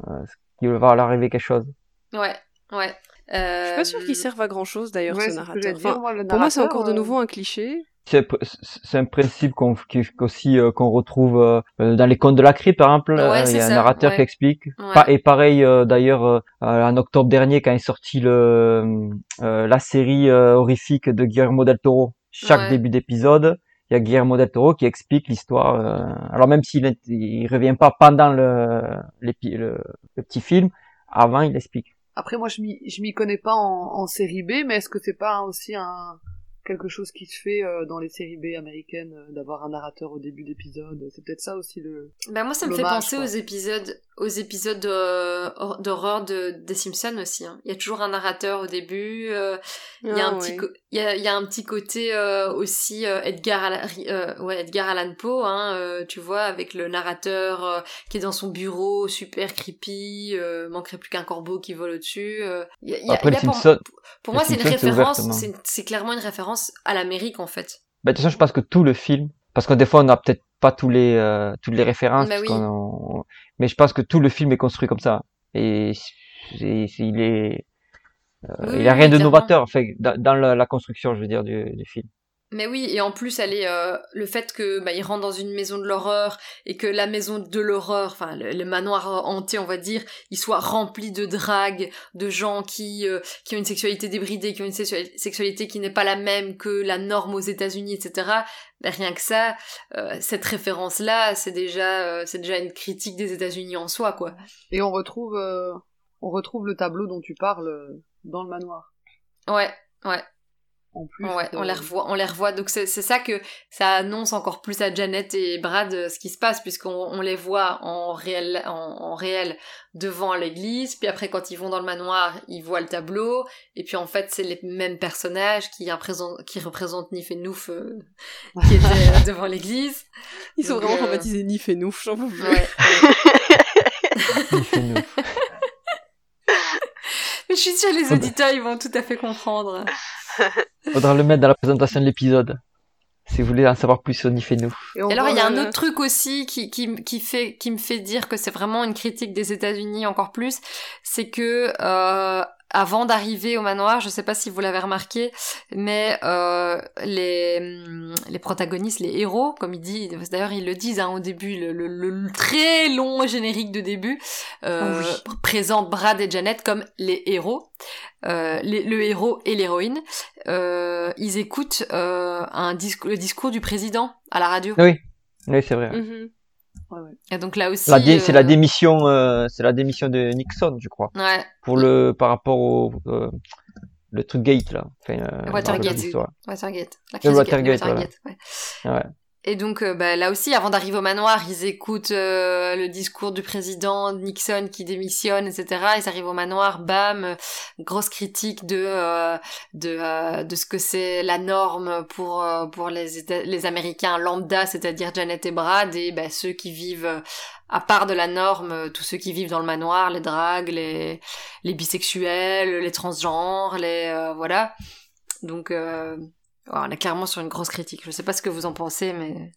euh, qu'il va leur arriver quelque chose. Ouais, ouais. Je suis pas sûre Euh, qu'il serve à grand chose d'ailleurs, Ouais, ce narrateur. j'allais dire, Enfin, moi, pour moi, c'est encore de euh, nouveau un cliché. C'est c'est un principe qu'on qu'aussi euh, qu'on retrouve euh, euh, dans les contes de la crypte par exemple. Ouais, euh, il y a un ça, narrateur ouais. qui explique. Et pareil euh, d'ailleurs euh, en octobre dernier quand est sorti le euh, la série euh, horrifique de Guillermo del Toro. Chaque Ouais. début d'épisode, il y a Guillermo del Toro qui explique l'histoire. euh, alors même s'il est- il revient pas pendant le, le le petit film, avant il explique. Après, moi, je m'y, je m'y connais pas en, en série B, mais est-ce que c'est pas aussi un quelque chose qui se fait euh, dans les séries B américaines euh, d'avoir un narrateur au début d'épisode? C'est peut-être ça aussi le. Bah moi ça me fait penser quoi. aux épisodes aux épisodes hor- d'horreur de des Simpsons aussi. hein. Il y a toujours un narrateur au début. euh, il y a Ah, un petit ouais. co- il y a, il y a un petit côté euh, aussi euh, Edgar Allan, euh, ouais Edgar Allan Poe hein, euh, tu vois avec le narrateur euh, qui est dans son bureau super creepy euh, manquerait plus qu'un corbeau qui vole au-dessus. euh. Il y a- a- Après il y les a pour- moi c'est une référence clairement une référence à l'Amérique en fait. Bah, de toute façon, je pense que tout le film, parce que des fois, on n'a peut-être pas tous les, euh, toutes les références, Bah oui. on- mais je pense que tout le film est construit comme ça. Et il est, euh, Oui, il y a rien de novateur, dans, dans la, la construction, je veux dire, du, du film. Mais oui, et en plus, elle est, euh, le fait que bah, il rentre dans une maison de l'horreur et que la maison de l'horreur, enfin le, le manoir hanté, on va dire, il soit rempli de drague, de gens qui euh, qui ont une sexualité débridée, qui ont une sexua- sexualité qui n'est pas la même que la norme aux États-Unis, etc. Bah, rien que ça, euh, cette référence-là, c'est déjà c'est déjà une critique des États-Unis en soi, quoi. Et on retrouve, on retrouve le tableau dont tu parles dans le manoir. Ouais, ouais. En plus. Ouais, on euh, les revoit, on les revoit. Donc c'est c'est ça que ça annonce encore plus à Janet et Brad euh, ce qui se passe puisqu'on on les voit en réel, en, en réel devant l'église. Puis après quand ils vont dans le manoir, ils voient le tableau. Et puis en fait c'est les mêmes personnages qui représentent, qui représentent Nif et Nouf euh, qui étaient euh, devant l'église. Ils sont Donc, vraiment euh, Nif et Nouf, j'en peux plus. Ouais. Mais je suis sûre les auditeurs ils vont tout à fait comprendre. Faudra le mettre dans la présentation de l'épisode. Si vous voulez en savoir plus sur Nif et nous. Et alors il y a un autre truc aussi qui, qui, qui fait qui me fait dire que c'est vraiment une critique des États-Unis encore plus, c'est que euh, avant d'arriver au manoir, je sais pas si vous l'avez remarqué, mais euh, les les protagonistes, les héros, comme ils disent, d'ailleurs ils le disent hein, au début, le, le, le très long générique de début euh, présente Brad et Janet comme les héros. Euh, les- le héros et l'héroïne, euh, ils écoutent euh, un le discours du président à la radio. Oui, oui, c'est vrai. Et donc là aussi, La dé- C'est la démission, euh, c'est la démission de Nixon, je crois. Ouais. Pour le, par rapport au, euh, le truc Gate, là. Enfin, euh, Watergate. plus l'histoire. Watergate. La Le crise de Watergate, Watergate, ouais. Ouais. Et donc, euh, bah, là aussi, avant d'arriver au manoir, ils écoutent euh, le discours du président Nixon qui démissionne, etc. Ils arrivent au manoir, bam, euh, grosse critique de euh, de euh, de ce que c'est la norme pour pour les les Américains lambda, c'est-à-dire Janet et Brad, et bah, ceux qui vivent à part de la norme, tous ceux qui vivent dans le manoir, les dragues, les les bisexuels, les transgenres, les voilà. Donc Ouais, on est clairement sur une grosse critique. Je sais pas ce que vous en pensez, mais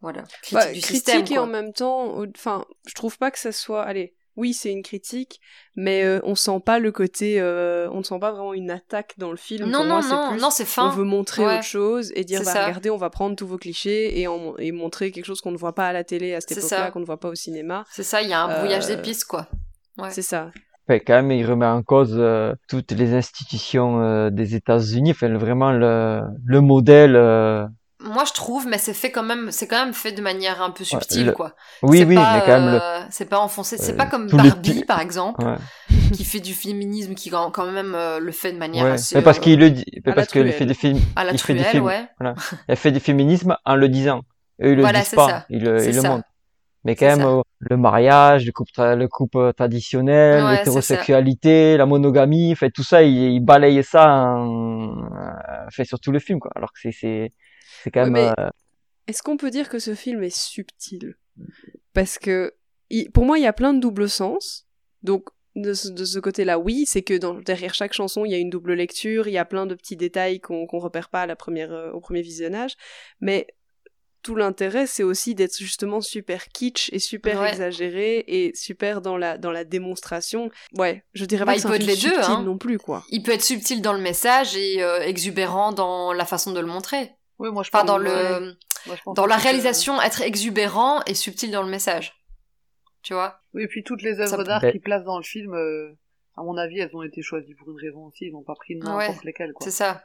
voilà. Critique Bah, du critique système. et en même temps, enfin, je trouve pas que ça soit. Allez, oui, c'est une critique, mais euh, on sent pas le côté. euh, on ne sent pas vraiment une attaque dans le film. Non, Pour non, moi, non, plus, non, c'est fin. On veut montrer Ouais. autre chose et dire, bah ça. regardez, on va prendre tous vos clichés et, en- et montrer quelque chose qu'on ne voit pas à la télé à cette C'est époque-là, ça. qu'on ne voit pas au cinéma. C'est ça, il y a un brouillage Euh, d'épices, quoi. Ouais. C'est ça. Enfin, quand même, il remet en cause euh, toutes les institutions euh, des États-Unis, enfin, vraiment le, le modèle euh, Moi, je trouve, mais c'est fait quand même, c'est quand même fait de manière un peu subtile, le- quoi. Oui, oui, pas, mais quand même, le- euh, c'est pas enfoncé. C'est euh, pas comme les Barbie, par exemple, Ouais. qui fait du féminisme, qui quand même euh, le fait de manière Ouais. assez. Mais parce qu'il le dit, parce qu'il fait truelle. des films, À la il fait des truelle, films, ouais. voilà. Il fait du féminisme en le disant. Eux, ils le Voilà, disent c'est pas, ça. ils ils le montrent. Mais quand même, euh, le mariage, le couple, le couple traditionnel, Ouais, c'est ça. l'hétérosexualité, la monogamie, fait tout ça, il, il balaye ça, en, euh, fait sur tout le film, quoi. Alors que c'est, c'est, c'est quand même, euh, Est-ce qu'on peut dire que ce film est subtil? Parce que il- pour moi, il y a plein de doubles sens. Donc de ce, côté-là, oui, c'est que dans, derrière chaque chanson, il y a une double lecture, il y a plein de petits détails qu'on qu'on repère pas à la première, euh, au premier visionnage. Mais tout l'intérêt, c'est aussi d'être justement super kitsch et super Ouais. exagéré et super dans la, dans la démonstration. Ouais, je dirais Bah, pas que il c'est peut un être film les deux, subtil hein. non plus, quoi. Il peut être subtil dans le message et euh, exubérant dans la façon de le montrer. Oui, moi je Enfin, pense- dans le, Moi, je pense dans que la c'est- réalisation, être exubérant et subtil dans le message. Tu vois? Oui, et puis toutes les œuvres d'art qu'ils placent dans le film, euh, à mon avis, elles ont été choisies pour une raison aussi. Ils n'ont pas pris n'importe Ouais, lesquelles. Quoi. C'est ça.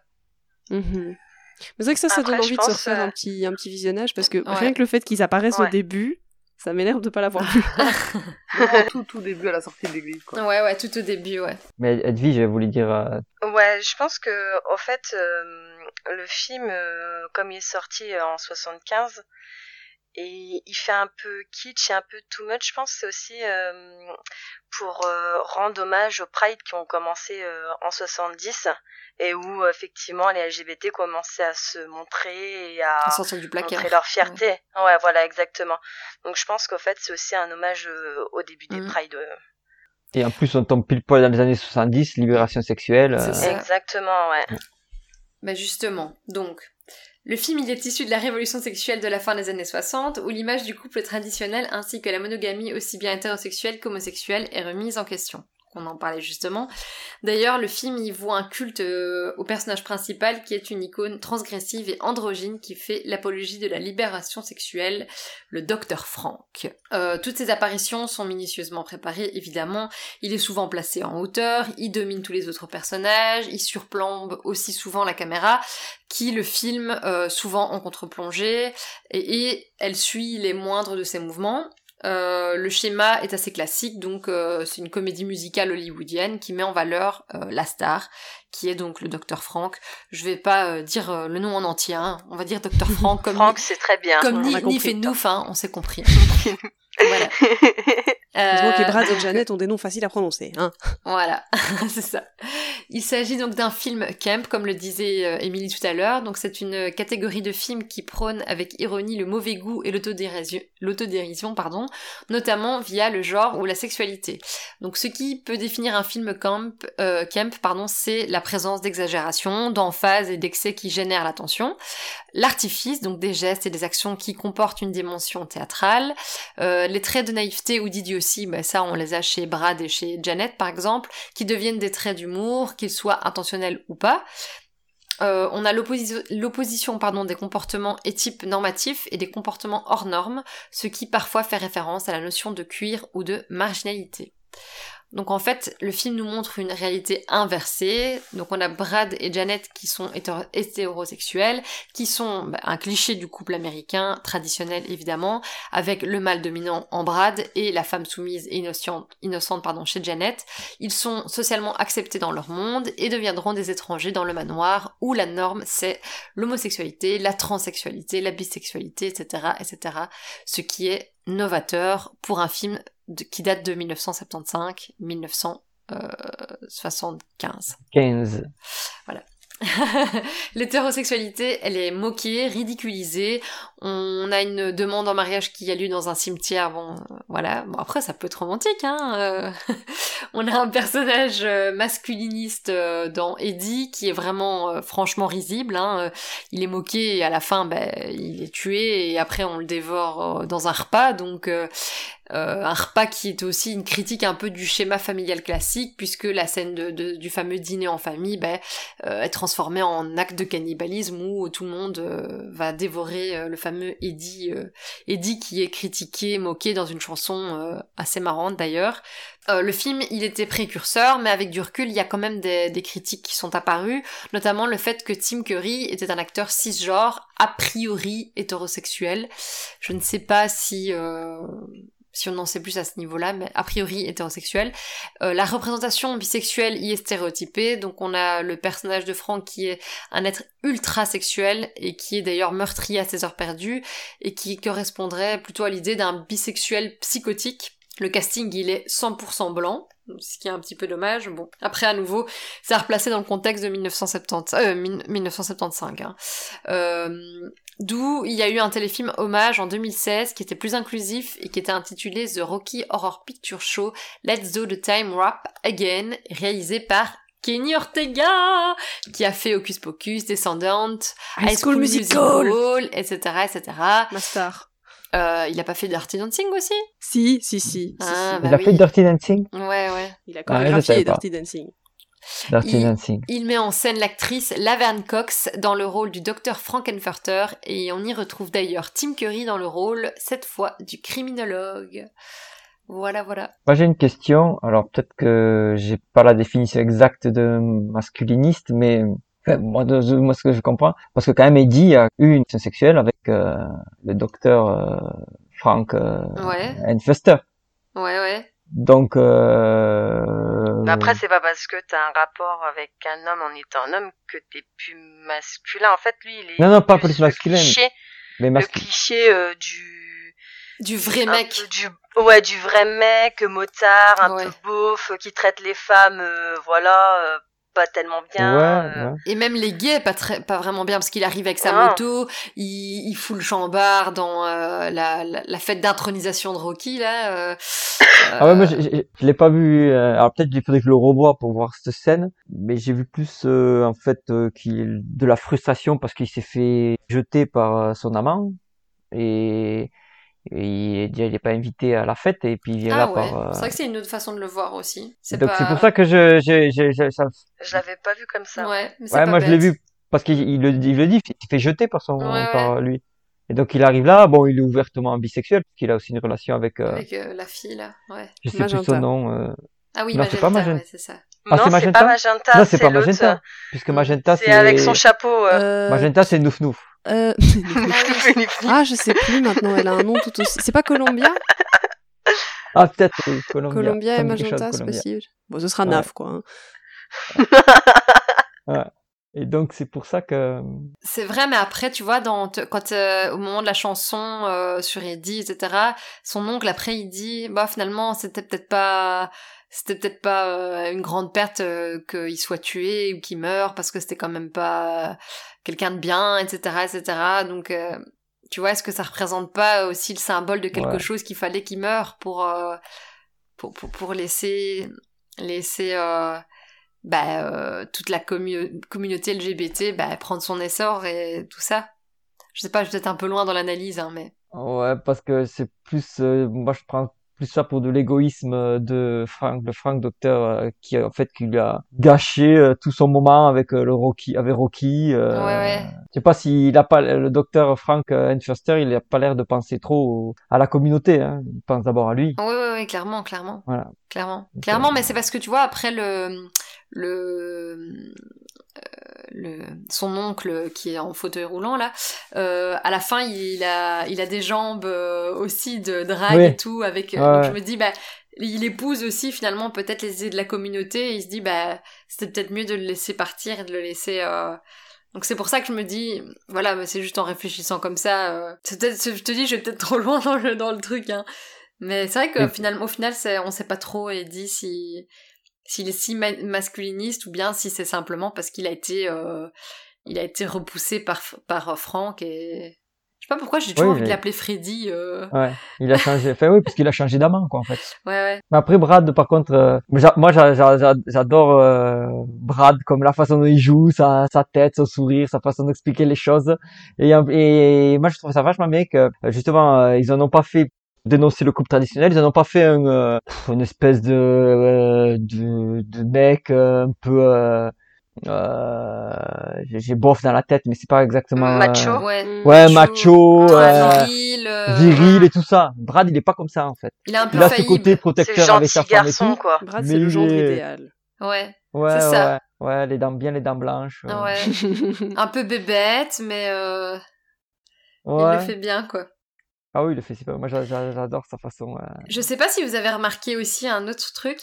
Mhm. Mais c'est vrai que ça, ça Après, donne je envie de se pense, refaire euh, un petit, un petit visionnage parce que Ouais. rien que le fait qu'ils apparaissent au début, ça m'énerve de pas l'avoir vu. Tout, tout début à la sortie de l'église. Quoi. Ouais, ouais, tout au début, ouais. mais Edwige, je voulais dire, euh, Ouais, je pense que au fait, euh, le film, euh, comme il est sorti euh, en 75, et il fait un peu kitsch et un peu too much. Je pense que c'est aussi euh, pour euh, rendre hommage aux Pride qui ont commencé euh, en 70 et où effectivement les LGBT commençaient à se montrer et à À sortir du placard. montrer leur fierté. Ouais. voilà, exactement. Donc je pense qu'au fait, c'est aussi un hommage euh, au début des Mhm. Pride. euh. et en plus, on tombe pile poil dans les années 70, libération sexuelle. Euh. Exactement, ouais. Bah justement, donc, le film il est issu de la révolution sexuelle de la fin des années 60, où l'image du couple traditionnel ainsi que la monogamie aussi bien hétérosexuelle qu'homosexuelle est remise en question. On en parlait justement. D'ailleurs, le film y voit un culte euh, au personnage principal qui est une icône transgressive et androgyne qui fait l'apologie de la libération sexuelle, le docteur Frank. Euh, toutes ces apparitions sont minutieusement préparées, évidemment. Il est souvent placé en hauteur, il domine tous les autres personnages, il surplombe aussi souvent la caméra, qui le filme euh, souvent en contre-plongée, et elle suit les moindres de ses mouvements. Euh, le schéma est assez classique, donc euh, c'est une comédie musicale hollywoodienne qui met en valeur euh, la star, qui est donc le Dr Frank. Je vais pas euh, dire euh, le nom en entier, hein. on va dire Dr Frank comme Franck, c'est très bien. comme on ni, compris. Nouf, hein, on s'est compris. voilà. Heureusement que Euh, Brad et Janet ont des noms faciles à prononcer. Hein. voilà, c'est ça. Il s'agit donc d'un film camp, comme le disait euh, Émilie tout à l'heure. Donc c'est une catégorie de films qui prône avec ironie le mauvais goût et l'autodérision, l'autodérision, pardon, notamment via le genre ou la sexualité. Donc ce qui peut définir un film camp, euh, camp pardon, c'est la présence d'exagération, d'emphase et d'excès qui génèrent l'attention, l'artifice, donc des gestes et des actions qui comportent une dimension théâtrale, euh, les traits de naïveté ou d'idiotie, bah, ça on les a chez Brad et chez Janet par exemple, qui deviennent des traits d'humour, qu'ils soient intentionnels ou pas. Euh, on a l'opposi- l'opposition des comportements et types normatifs et des comportements hors normes, ce qui parfois fait référence à la notion de cuir ou de marginalité. Donc en fait, le film nous montre une réalité inversée. Donc on a Brad et Janet qui sont hétéro- hétérosexuels, qui sont bah, un cliché du couple américain, traditionnel évidemment, avec le mâle dominant en Brad et la femme soumise et innocente, chez Janet. Ils sont socialement acceptés dans leur monde et deviendront des étrangers dans le manoir où la norme c'est l'homosexualité, la transsexualité, la bisexualité, etc., etc. Ce qui est novateur pour un film de- qui date de 1975-1975. 15. Voilà. L'hétérosexualité, elle est moquée, ridiculisée. On a une demande en mariage qui a lieu dans un cimetière. Bon, euh, voilà. Bon, après, ça peut être romantique, hein. euh. On a un personnage euh, masculiniste dans Eddie qui est vraiment, franchement risible. Hein. Il est moqué et à la fin, ben, il est tué et après on le dévore dans un repas. Donc, un repas qui est aussi une critique un peu du schéma familial classique, puisque la scène de, du fameux dîner en famille ben, est transformée en acte de cannibalisme où tout le monde va dévorer le euh, Eddie qui est critiqué, moqué dans une chanson euh, assez marrante d'ailleurs. Euh, le film, il était précurseur, mais avec du recul, il y a quand même des, critiques qui sont apparues, notamment le fait que Tim Curry était un acteur cisgenre, a priori hétérosexuel. Je ne sais pas si si on en sait plus à ce niveau-là, mais a priori hétérosexuel. Euh, la représentation bisexuelle y est stéréotypée, donc on a le personnage de Franck qui est un être ultra sexuel et qui est d'ailleurs meurtrier à ses heures perdues et qui correspondrait plutôt à l'idée d'un bisexuel psychotique. Le casting, il est 100% blanc, ce qui est un petit peu dommage. Bon, après à nouveau, c'est à replacer dans le contexte de 1970, euh, 1975. Hein. Euh, D'où il y a eu un téléfilm hommage en 2016 qui était plus inclusif et qui était intitulé The Rocky Horror Picture Show Let's Do the Time Wrap Again, réalisé par Kenny Ortega, qui a fait Hocus Pocus, Descendant, High School Musical. etc., etc. Master. Euh, il a pas fait Dirty Dancing aussi? Si, si, si. Ah, Il bah a fait oui. Dirty Dancing? Ouais, ouais. Il a Ah, chorégraphié pas. Dirty Dancing. Dirty Il- Dancing. Il met en scène l'actrice Laverne Cox dans le rôle du docteur Frankenfurter et on y retrouve d'ailleurs Tim Curry dans le rôle, cette fois, du criminologue. Voilà, voilà. Moi j'ai une question. Alors peut-être que j'ai pas la définition exacte de masculiniste, mais enfin, moi, de, de- moi ce que je comprends, parce que quand même Eddie a eu une relation sexuelle avec euh, le docteur euh, Frank euh, Ouais. Enfuster. Ouais, ouais. Donc euh, Mais après, c'est pas parce que t'as un rapport avec un homme en étant un homme que t'es plus masculin. En fait, lui, il est non non pas plus plus le masculin, cliché, mais le masculin. cliché euh, du Du vrai un mec. peu du ouais du vrai mec motard un Ouais. peu beauf qui traite les femmes euh, voilà euh, pas tellement bien Ouais, euh, ouais. Et même les gays, pas très, pas vraiment bien, parce qu'il arrive avec sa Non. moto, il, il fout le chambard dans euh, la, la, la fête d'intronisation de Rocky, là. euh, Ah ouais, moi euh, je, l'ai pas vu. euh, alors peut-être il faudrait que je le revoie pour voir cette scène, mais j'ai vu plus euh, en fait euh, qu'il de la frustration parce qu'il s'est fait jeter par euh, son amant et il est déjà il est pas invité à la fête et puis il vient Ah là ouais, par. euh, c'est vrai que c'est une autre façon de le voir aussi. C'est Donc pas... c'est pour ça que je, je, je, je- ça- je l'avais pas vu comme ça Ouais, mais c'est ouais pas moi je l'ai vu parce qu'il il le, il le dit, il fait jeter par son Ouais, par lui. Et donc il arrive là, bon il est ouvertement bisexuel parce qu'il a aussi une relation avec, euh, Avec euh, la fille, là, ouais. je sais plus Magenta. son nom. euh, Ah oui, Non, c'est pas Magenta, Magenta. ouais, c'est ça. Ah, non c'est Magenta pas Magenta? Non, c'est pas. Magenta. Puisque Magenta, c'est avec son chapeau euh. Euh, Magenta, c'est Nouf Nouf. Euh, ah, je sais plus maintenant. Elle a un nom tout aussi. C'est pas Columbia Ah, peut-être, oui, Columbia. Et Magenta, c'est possible. Bon, ce sera Ouais. Naf, quoi. hein. Ouais. Et donc, c'est pour ça que... C'est vrai, mais après, tu vois, dans, te- quand euh, au moment de la chanson euh, sur Eddie, etc., son oncle après il dit, bah finalement, c'était peut-être pas, c'était peut-être pas euh, une grande perte euh, qu'il soit tué ou qu'il meure parce que c'était quand même pas euh, quelqu'un de bien, etc., etc. Donc, euh, tu vois, est-ce que ça représente pas aussi le symbole de quelque Ouais. chose qu'il fallait qu'il meure pour, euh, pour, pour, pour laisser, laisser. Euh, bah, toute la commu- communauté LGBT bah, prendre son essor et tout ça? Je sais pas, je suis peut-être un peu loin dans l'analyse, hein, mais... Ouais, parce que c'est plus... moi, je prends plus ça pour de l'égoïsme de Frank, le Frank Docteur, euh, qui, en fait, qui lui a gâché euh, tout son moment avec euh, le Rocky, avec Rocky. euh, Ouais, ouais. Je sais pas s'il a pas, le docteur Frank euh, Enfuster, il a pas l'air de penser trop à la communauté, hein. Il pense d'abord à lui. Oui, oui, oui, clairement, clairement. Voilà. Clairement. Clairement, euh, mais c'est parce que tu vois, après le... le... le son oncle qui est en fauteuil roulant là euh, à la fin il a il a des jambes euh, aussi de drague Oui. et tout avec euh, Ouais, donc je me dis bah il épouse aussi finalement peut-être les idées de la communauté et il se dit bah c'était peut-être mieux de le laisser partir et de le laisser euh, donc c'est pour ça que je me dis, voilà, mais c'est juste en réfléchissant comme ça. c'est peut-être, je te dis, je vais peut-être trop loin dans le, dans le truc, hein. Mais c'est vrai que finalement, au final, c'est, on sait pas trop et dit si s'il est si ma- masculiniste ou bien si c'est simplement parce qu'il a été, euh, il a été repoussé par par euh, Franck et je sais pas pourquoi j'ai toujours Oui, envie de l'appeler Freddy. euh. Ouais. Il a changé. Enfin, oui, parce qu'il a changé d'amant, quoi, en fait. Ouais, ouais. Mais après Brad, par contre, euh, moi j'a- j'a- j'a- j'adore euh, Brad comme la façon dont il joue, sa, sa tête, son sourire, sa façon d'expliquer les choses. Et, et moi je trouve ça vachement bien que justement euh, ils en ont pas fait dénoncer le couple traditionnel, ils en ont pas fait un, euh, une espèce de, euh, de de mec euh, un peu euh, euh, j'ai bof dans la tête, mais c'est pas exactement. Macho Ouais. Ouais, macho, Ouais, euh, viril, euh, viril et tout ça. Brad, il est pas comme ça en fait. Il est un peu Il a ce côté protecteur avec sa femme et garçon, tout. quoi. Brad, c'est le genre idéal. Ouais. Ouais, C'est ouais, ça. ouais, ouais, les dents bien les dents blanches. euh. Ouais. un peu bébête, mais euh, il le fait bien, quoi. Ah oui, le fait. Moi, j'a- j'a- j'adore sa façon. euh. Je sais pas si vous avez remarqué aussi un autre truc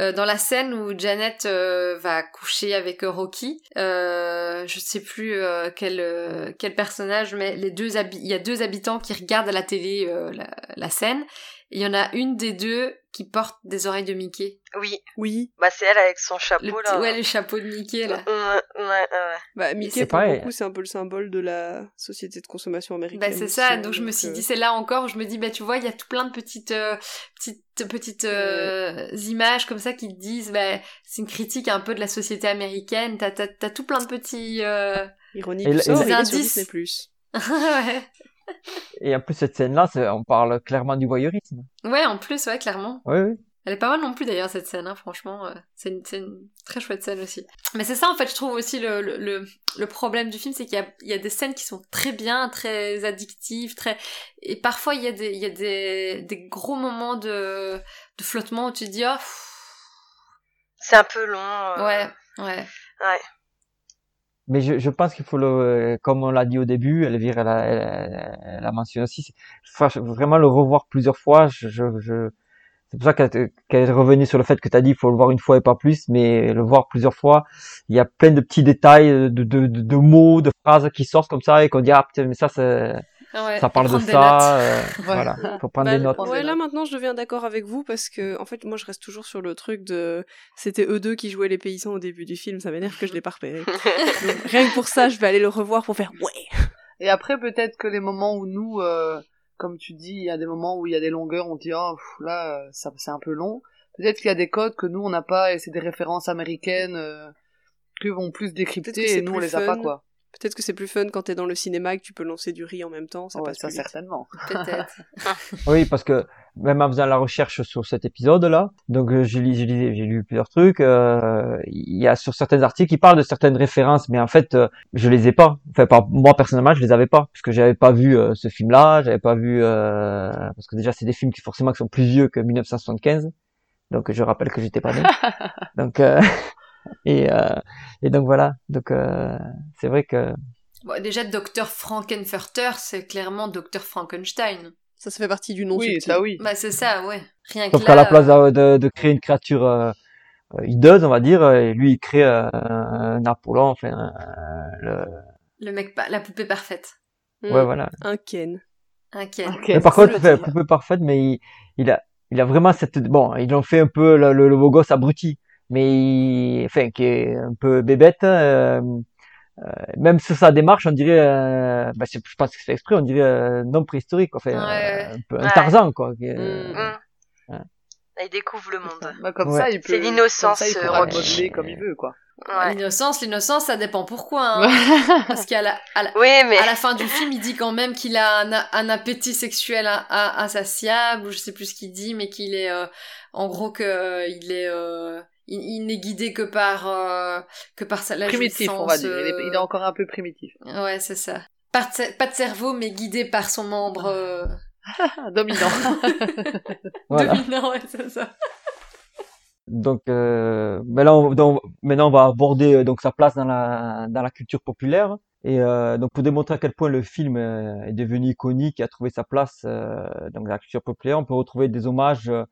euh, dans la scène où Janet euh, va coucher avec euh, Rocky. Je sais plus quel quel personnage, mais les deux il y a deux habitants qui regardent à la télé la scène. Il y en a une des deux qui porte des oreilles de Mickey. Oui. Oui. Bah, c'est elle avec son chapeau, Le là. ouais, le chapeau de Mickey là. Ouais, ouais, ouais. Bah, Mickey, c'est pour pareil. beaucoup, c'est un peu le symbole de la société de consommation américaine. Bah c'est ça, hein, donc je me suis euh, dit c'est là encore où je me dis bah tu vois il y a tout plein de petites euh, petites petites euh, images comme ça qui te disent bah c'est une critique un peu de la société américaine, t'as t'as t'as tout plein de petits euh... Ironique, Et tout la- ça, et la- il est sur indices. Plus. ouais. Et en plus, cette scène-là, on parle clairement du voyeurisme. ouais en plus ouais clairement. Oui, oui. Elle est pas mal non plus d'ailleurs cette scène, hein, franchement. euh, c'est une, très chouette scène aussi. Mais c'est ça en fait, je trouve aussi le, le, le, le problème du film, c'est qu'il y a, il y a des scènes qui sont très bien, très addictives, très... Et parfois il y a des, il y a des, des gros moments de, de flottement où tu te dis, oh, C'est un peu long. euh, ouais, ouais. Ouais. Mais je, je pense qu'il faut le, comme on l'a dit au début, Elvire, elle elle, elle a mentionné aussi, vraiment le revoir plusieurs fois. Je, je, je- c'est pour ça qu'elle qu'elle est revenue sur le fait que tu as dit il faut le voir une fois et pas plus, mais le voir plusieurs fois. Il y a plein de petits détails, de, de, de, de mots, de phrases qui sortent comme ça et qu'on dit ah mais ça c'est ouais, ça parle de ça. euh, Voilà, faut prendre Bah, des notes. Ouais, là maintenant je deviens d'accord avec vous parce que en fait moi je reste toujours sur le truc de c'était eux deux qui jouaient les paysans au début du film, ça m'énerve que je l'ai pas repéré. Donc, rien que pour ça, je vais aller le revoir pour faire ouais. Et après, peut-être que les moments où nous, euh, comme tu dis, il y a des moments où il y a des longueurs, on dit, oh, pff, là, ça, c'est un peu long. Peut-être qu'il y a des codes que nous, on n'a pas, et c'est des références américaines, euh, qu'eux vont plus que décrypter, et nous, on les a pas, quoi. Peut-être que c'est plus fun quand t'es dans le cinéma et que tu peux lancer du riz en même temps, ça Ouais, passe ça, plus vite. certainement. Peut-être. Oui, parce que même en faisant la recherche sur cet épisode-là, donc euh, j'ai lu, j'ai plusieurs trucs. euh, il y a sur certains articles qui parlent de certaines références, mais en fait, euh, je les ai pas. Enfin, pas, moi personnellement, je les avais pas, parce que j'avais pas vu euh, ce film-là, j'avais pas vu euh, parce que déjà c'est des films qui forcément qui sont plus vieux que 1975. Donc je rappelle que j'étais pas né. donc euh, et euh, et donc voilà. Donc euh, c'est vrai que Bon, déjà, Docteur Frankenfurter, c'est clairement Docteur Frankenstein. Ça, ça fait partie du nom Oui, subtil. ça, oui. Bah c'est ça, ouais. Rien que Sauf là, qu'à la place euh, de, de, de créer une créature euh, hideuse, on va dire, et lui il crée euh, un Apollon, enfin, euh, le... le mec, la poupée parfaite. Mm. ouais voilà. Un Ken. Un Ken. Mais par contre, dire. poupée parfaite, mais il, il a, il a vraiment cette, bon, ils ont fait un peu le, le, le beau gosse abruti, mais il, enfin, qui est un peu bébête. euh, euh, même sur sa démarche, on dirait, euh, bah, je pas si c'est exprès, on dirait euh, non préhistorique, enfin, Ouais. euh, un peu un Ouais. Tarzan, quoi. qui Mm. euh, Mm. Il découvre le monde. Bah, comme Ouais. ça, il peut, C'est l'innocence, comme ça, il comme il veut, quoi. Ouais. L'innocence, l'innocence, ça dépend pourquoi. Hein. Parce qu'à la, à la, Oui, mais à la fin du film, il dit quand même qu'il a un, un appétit sexuel in- in- insatiable, ou je sais plus ce qu'il dit, mais qu'il est, euh, en gros, que euh, il est, euh, il, il n'est guidé que par, euh, que par sa la primitif, on va dire. Il est, euh, il est encore un peu primitif. Ouais, c'est ça. Pas de, cer- pas de cerveau, mais guidé par son membre euh, Ah, dominant. voilà. dominant, ouais, c'est ça. Donc, euh, mais là, on, donc, maintenant, on va aborder euh, donc sa place dans la dans la culture populaire. Et euh, donc, pour démontrer à quel point le film euh, est devenu iconique et a trouvé sa place euh, donc dans la culture populaire, on peut retrouver des hommages euh,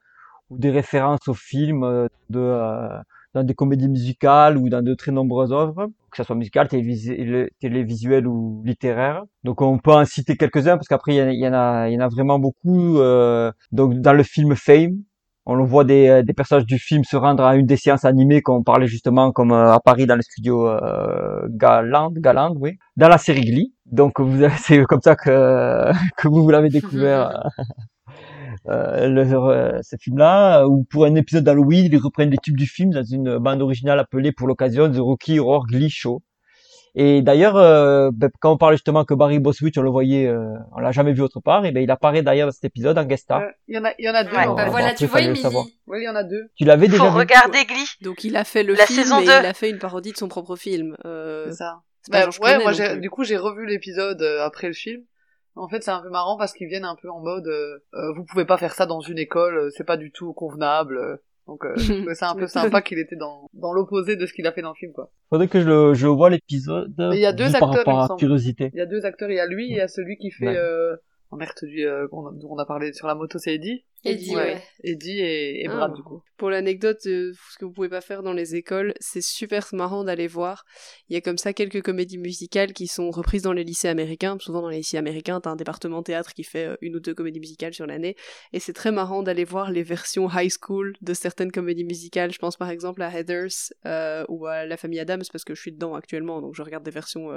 ou des références au film euh, de euh, dans des comédies musicales ou dans de très nombreuses œuvres, que ce soit musicales, télévis- télévisuelles ou littéraires. Donc, on peut en citer quelques-uns parce qu'après, il y, en a- y en a vraiment beaucoup. euh, donc, dans le film Fame, on le voit des, des personnages du film se rendre à une des séances animées qu'on parlait justement comme à Paris dans le studio euh, Galand, Galand, oui, dans la série Glee. Donc vous c'est comme ça que que vous l'avez découvert euh, le, euh, ce film-là. Ou pour un épisode d'Halloween, ils reprennent les tubes du film dans une bande originale appelée pour l'occasion The Rocky Horror Glee Show. Et d'ailleurs, euh, ben, quand on parle justement que Barry Boswich, on le voyait, euh, on l'a jamais vu autre part, et ben il apparaît d'ailleurs dans cet épisode en guest star. Ouais, Il y en a, il y en a deux. Ouais. Bah fait. voilà, tu vois. Oui, il y en a deux. Tu l'avais déjà Faut vu regarder Glee. Donc il a fait le La film saison et 2. il a fait une parodie de son propre film. Euh, C'est ça. Bah, ouais, moi, du coup, j'ai revu l'épisode euh, après le film. En fait, c'est un peu marrant parce qu'ils viennent un peu en mode, euh, euh, vous pouvez pas faire ça dans une école, euh, c'est pas du tout convenable. euh. Donc, euh, ça un peu sympa qu'il était dans, dans l'opposé de ce qu'il a fait dans le film, quoi. Faudrait que je, le, je vois l'épisode. Mais il y a deux juste par acteurs, il me curiosité. Il y a deux acteurs, il y a lui et il y a celui qui fait, Ouais. euh, en merde, celui, euh, on a parlé sur la moto, c'est Eddie. Eddie, ouais. Eddie et, et Ah. Brad, du coup. Pour l'anecdote, euh, ce que vous pouvez pas faire dans les écoles, c'est super marrant d'aller voir. Il y a comme ça quelques comédies musicales qui sont reprises dans les lycées américains. Souvent dans les lycées américains, t'as un département théâtre qui fait euh, une ou deux comédies musicales sur l'année. Et c'est très marrant d'aller voir les versions high school de certaines comédies musicales. Je pense par exemple à Heathers euh, ou à La Famille Adams parce que je suis dedans actuellement, donc je regarde des versions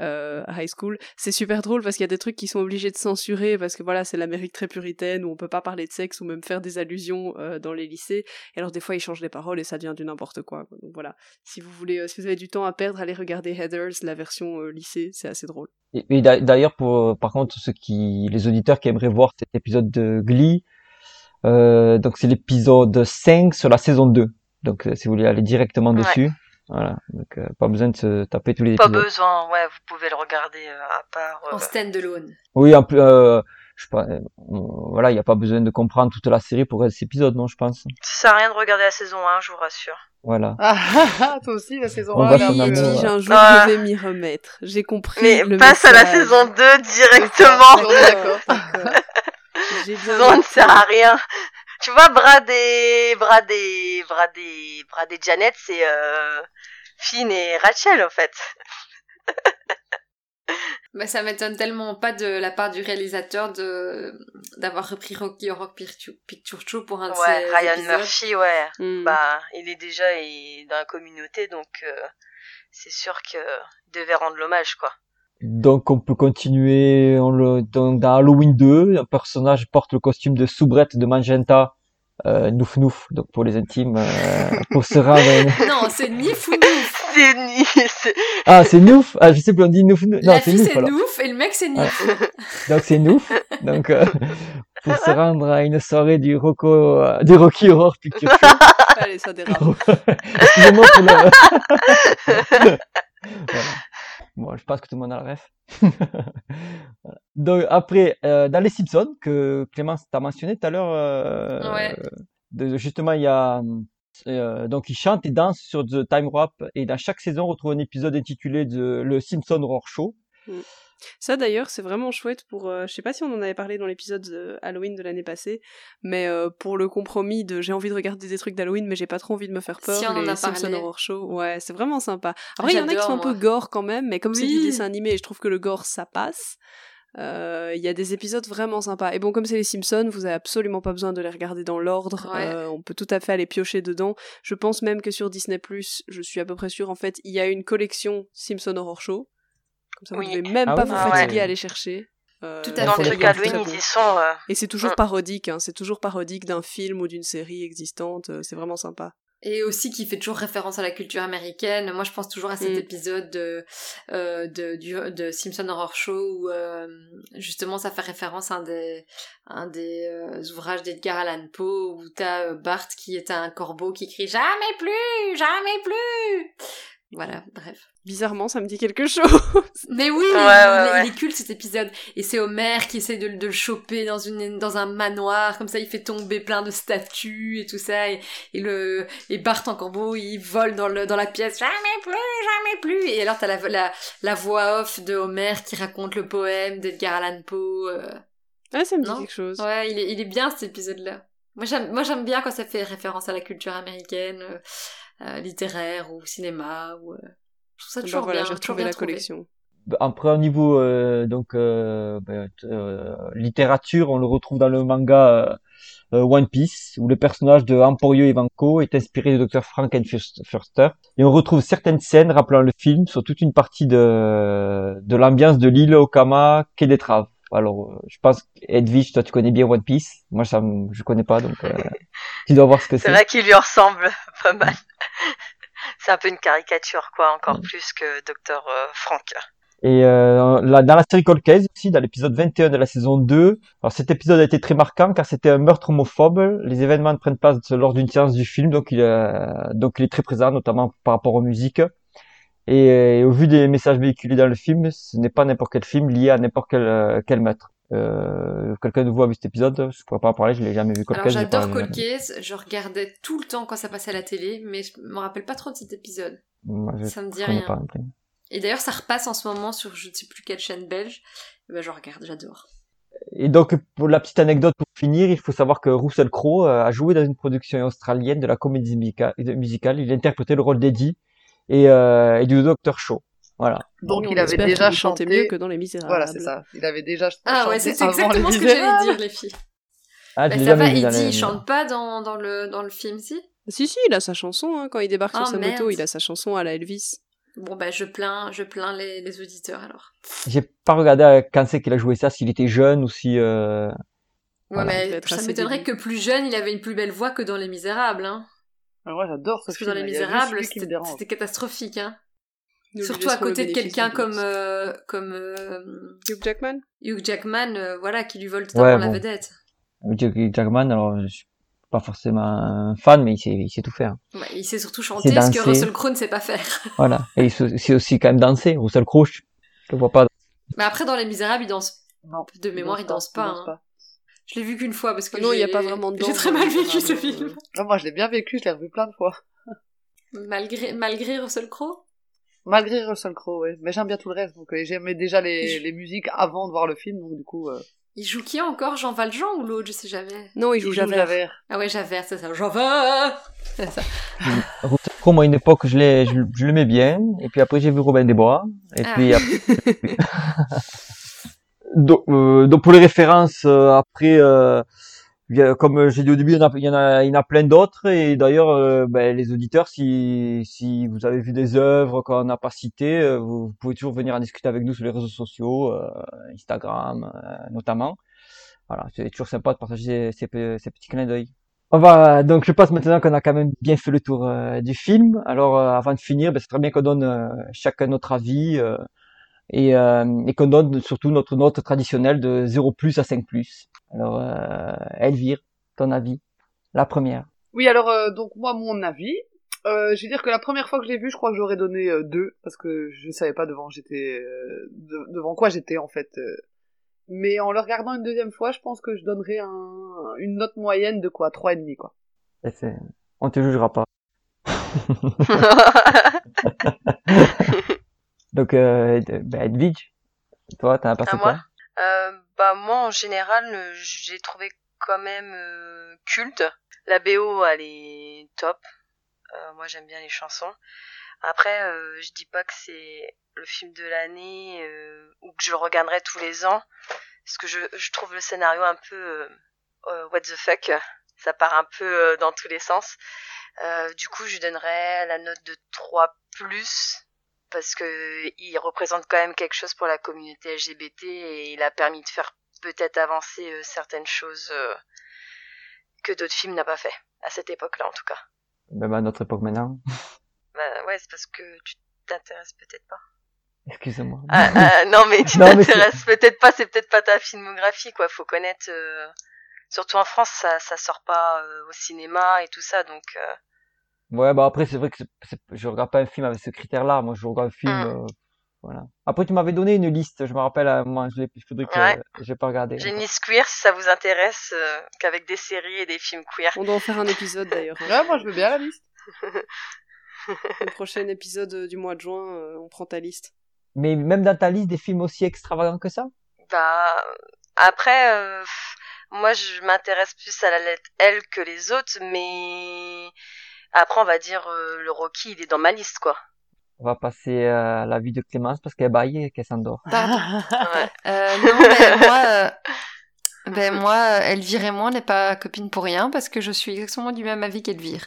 euh, euh, high school. C'est super drôle parce qu'il y a des trucs qui sont obligés de censurer parce que voilà, c'est l'Amérique très puritaine où on peut pas parler de sexe ou même faire des allusions euh, dans les lycées. Et alors des fois ils changent les paroles et ça devient du n'importe quoi. quoi. Donc voilà, si vous voulez, euh, si vous avez du temps à perdre, allez regarder Heathers, la version euh, lycée, c'est assez drôle. Et, et d'a- d'ailleurs, pour par contre ceux qui, les auditeurs qui aimeraient voir cet épisode de Glee, euh, donc c'est l'épisode 5 sur la saison 2. Donc euh, si vous voulez aller directement Ouais. dessus, voilà. Donc euh, pas besoin de se taper tous les Pas épisodes. besoin, ouais, vous pouvez le regarder euh, à part. euh, En stand-alone. Oui, un peu. Euh, je sais pas. euh, voilà, il n'y a pas besoin de comprendre toute la série pour cet épisode, non, je pense. Ça sert à rien de regarder la saison 1, je vous rassure. Voilà. Ah, ah, ah, toi aussi, la saison On 1, va est un Dis, jour Ah. je vais m'y remettre. J'ai compris Mais le passe à la saison 2 on est directement. d'accord. J'ai bien Saison 1 ne sert à rien. Tu vois, Brad et, Brad et, Brad et, Brad et Janet, c'est, euh, Finn et Rachel, en fait. Bah, ça m'étonne tellement pas de la part du réalisateur de d'avoir repris Rocky Horror Picture, Picture Show pour un de Ouais, ses Ryan épisodes. Murphy, ouais. Hmm. Bah, il est déjà il- dans la communauté, donc, euh, c'est sûr que devait rendre l'hommage, quoi. Donc on peut continuer on le, dans, dans Halloween 2, un personnage porte le costume de soubrette de Magenta, euh, Nouf Nouf, donc pour les intimes, euh, pour se rendre. à une- Non, c'est ni fou Nouf. C'est ni, c'est- Ah c'est Nouf, ah je sais plus on dit Nouf Nouf. Non La c'est fille Nouf c'est. Nouf et le mec c'est Ah. Nif. Donc c'est Nouf, donc euh, pour se rendre à une soirée du Rocco, euh, du Rocky Horror Picture Show. Allez, ça dérape. Excusez-moi pour le... voilà. Bon, je pense que tout le monde a la ref. Voilà. Donc après, euh, dans les Simpsons que Clémence t'a mentionné tout à l'heure, euh, Ouais. de- justement il y a euh, donc ils chantent et dansent sur The Time Warp et dans chaque saison on retrouve un épisode intitulé de le Simpson Horror Show. Ça d'ailleurs, c'est vraiment chouette pour. euh, je sais pas si on en avait parlé dans l'épisode de Halloween de l'année passée, mais euh, pour le compromis de j'ai envie de regarder des trucs d'Halloween, mais j'ai pas trop envie de me faire peur. Si, on en les a Simpson parlé. Horror Show, ouais, c'est vraiment sympa. Après, il y en a qui sont un peu gore quand même, mais comme c'est du dessin animé, et je trouve que le gore ça passe. euh, Il y a des épisodes vraiment sympas. Et bon, comme c'est les Simpsons, vous avez absolument pas besoin de les regarder dans l'ordre. Ouais. euh, on peut tout à fait aller piocher dedans. Je pense même que sur Disney+, je suis à peu près sûre, en fait, il y a une collection Simpson Horror Show. Comme ça, vous Oui. devez même Ah pas oui, vous ah fatiguer ouais. à aller chercher. Euh, Tout à Dans fait. le truc Halloween, ils y sont, euh, Et c'est toujours Mm. parodique, hein, c'est toujours parodique d'un film ou d'une série existante, euh, c'est vraiment sympa. Et aussi qui fait toujours référence à la culture américaine. Moi, je pense toujours à cet Mm. épisode de, euh, de, du, de Simpson Horror Show où euh, justement ça fait référence à un des, un des euh, ouvrages d'Edgar Allan Poe où t'as euh, Bart qui est un corbeau qui crie jamais plus, jamais plus. Voilà, bref. Bizarrement, ça me dit quelque chose. Mais oui, Ouais, il, ouais, il- ouais. il est cool cet épisode. Et c'est Homer qui essaie de, de le choper dans, une, dans un manoir, comme ça il fait tomber plein de statues et tout ça. Et, et le, et Bart en corbeau, il vole dans, le, dans la pièce, jamais plus, jamais plus. Et alors t'as la, la, la voix off de Homer qui raconte le poème d'Edgar Allan Poe. euh. Ouais, ça me dit Non? quelque chose. Ouais, il est, il est bien cet épisode-là. Moi j'aime, moi j'aime bien quand ça fait référence à la culture américaine, euh, littéraire ou cinéma. Ou, euh, Je trouve ça Bah toujours voilà, bien. j'ai toujours retrouvé bien la trouvé. collection. Après au niveau euh, donc euh, ben, euh, littérature, on le retrouve dans le manga euh, euh, One Piece où le personnage de Emporio Ivanko est inspiré du Dr Frankenfurter et on retrouve certaines scènes rappelant le film sur toute une partie de de l'ambiance de l'île Okama Quai des Traves. Alors euh, je pense Edwige, toi tu connais bien One Piece, moi ça je connais pas donc euh, tu dois voir ce que c'est c'est. vrai qu'il lui ressemble pas mal. C'est un peu une caricature, quoi, encore plus que Docteur euh, Frank. Et euh, là, dans la série Cold Case aussi, dans l'épisode 21 de la saison 2, alors cet épisode a été très marquant car c'était un meurtre homophobe. Les événements prennent place lors d'une séance du film, donc il, euh, donc il est très présent, notamment par rapport aux musiques. Et, et au vu des messages véhiculés dans le film, ce n'est pas n'importe quel film lié à n'importe quel, euh, quel meurtre. Euh, Quelqu'un de vous a vu cet épisode Je pourrais pas en parler, je l'ai jamais vu. Cold Alors j'adore Cold Case, je regardais tout le temps quand ça passait à la télé, mais je me rappelle pas trop de cet épisode. Moi, Ça me dit rien. pas. Et d'ailleurs, ça repasse en ce moment sur je ne sais plus quelle chaîne belge. Et ben, je regarde, j'adore. Et donc, pour la petite anecdote pour finir, il faut savoir que Russell Crowe euh, a joué dans une production australienne de la comédie musica- musicale. Il a interprété le rôle d'Eddie et, euh, et du Dr. Shaw. Voilà. Donc On il avait déjà chanté mieux que dans Les Misérables. Voilà, c'est ça. Il avait déjà Ah chanté ouais, c'est exactement ce que j'allais dire, les filles. Ah, Bah, ça va, Eddie, les- il chante pas dans, dans, le, dans le film, si? Si, si, il a sa chanson, hein, quand il débarque Ah, sur sa merde. moto, il a sa chanson à la Elvis. Bon, bah, je plains, je plains les, les auditeurs alors. J'ai pas regardé euh, quand c'est qu'il a joué ça, s'il était jeune ou si. Euh... Ouais, Voilà. Il mais ça m'étonnerait que plus jeune, il avait une plus belle voix que dans Les Misérables. Hein. Ah, Moi j'adore ce Parce que film. dans Les il y a juste Misérables, c'était catastrophique. Hein. Nous Surtout à côté de quelqu'un comme, euh, comme euh, Hugh Jackman? Hugh Jackman, euh, voilà, qui lui vole totalement Ouais, la bon. vedette. Hugh Jackman, alors je suis pas forcément un fan, mais il sait, il sait tout faire. Ouais, il sait surtout chanter, ce que. Russell Crowe ne sait pas faire. Voilà. Et il sait aussi quand même danser. Russell Crowe, je je le vois pas. Mais après, dans Les Misérables, il danse. Non, De mémoire, il danse pas. il danse hein. Je l'ai vu qu'une fois parce que Non, il y a j'ai- pas vraiment de J'ai très dans mal vécu ce film. Moi je l'ai bien vécu, je l'ai revu plein de fois. Malgré, malgré Russell Crowe Malgré Russell Crowe, ouais. Mais j'aime bien tout le reste. Donc euh, j'aimais déjà les, les musiques avant de voir le film, donc du coup. Euh... Il joue qui encore? Jean Valjean ou l'autre? Je sais jamais. Non, il joue Javert. Javert. Ah ouais, Javert, c'est ça. Javert C'est ça. Russell Crowe, moi, à une époque, je l'ai, je, je l'aimais bien. Et puis après, j'ai vu Robin des Bois. Et Ah. puis après... donc, euh, donc pour les références, euh, après, euh, comme j'ai dit au début, il y en a, il y en a, plein d'autres. Et d'ailleurs, euh, ben, les auditeurs, si, si vous avez vu des œuvres qu'on n'a pas citées, euh, vous, pouvez toujours venir en discuter avec nous sur les réseaux sociaux, euh, Instagram notamment. Voilà, c'est toujours sympa de partager ces, ces pe- ces petits clins d'œil. On va donc je pense maintenant qu'on a quand même bien fait le tour du film. Alors avant de finir, ben, c'est très bien qu'on donne chacun notre avis et, euh, et qu'on donne surtout notre note traditionnelle de 0 plus à 5 plus. Alors euh, Elvire, ton avis, la première. Oui, alors euh, donc moi mon avis, euh, je vais dire que la première fois que je l'ai vu, je crois que j'aurais donné euh, deux parce que je savais pas devant j'étais euh, de- devant quoi j'étais en fait. euh. Mais en le regardant une deuxième fois, je pense que je donnerais un, une note moyenne de quoi? Trois et demi quoi. Et c'est- On te jugera pas. donc euh, ben, Edwige, toi t'en as passé À quoi? Moi Euh, bah moi en général euh, j'ai trouvé quand même euh, culte. La BO elle est top. Moi j'aime bien les chansons. Après je dis pas que c'est le film de l'année ou que je le regarderai tous les ans parce que je, je trouve le scénario un peu what the fuck. Ça part un peu dans tous les sens. Du coup je lui donnerais la note de 3 plus parce que il représente quand même quelque chose pour la communauté LGBT et il a permis de faire peut-être avancer euh, certaines choses euh, que d'autres films n'ont pas fait à cette époque-là en tout cas. Même à notre époque maintenant. Bah ouais, c'est parce que tu t'intéresses peut-être pas. Excusez-moi. Ah, ah, non mais tu t'intéresses peut-être pas, c'est peut-être pas ta filmographie quoi. Faut connaître. euh, Surtout en France, ça ça sort pas euh, au cinéma et tout ça, donc. euh, Ouais, bah après, c'est vrai que c'est- c'est- je regarde pas un film avec ce critère-là. Moi, je regarde un film, Mm. euh, voilà. Après, tu m'avais donné une liste, je me rappelle, à moi, je l'ai- Ouais. j'ai pas regardé. J'ai une liste queer si ça vous intéresse, euh, qu'avec des séries et des films queer. On doit en faire un épisode d'ailleurs. hein. Ouais, moi je veux bien la liste. Le prochain épisode euh, du mois de juin, euh, on prend ta liste. Mais même dans ta liste, des films aussi extravagants que ça? Bah après, euh, moi je m'intéresse plus à la lettre L que les autres, mais après on va dire euh, le Rocky il est dans ma liste quoi. On va passer à la vie de Clémence parce qu'elle baille et qu'elle s'endort. Pardon. Ouais. Euh, non, mais moi, euh, ben moi, euh, Elvire et moi, on n'est pas copines pour rien parce que je suis exactement du même avis qu'Elvire.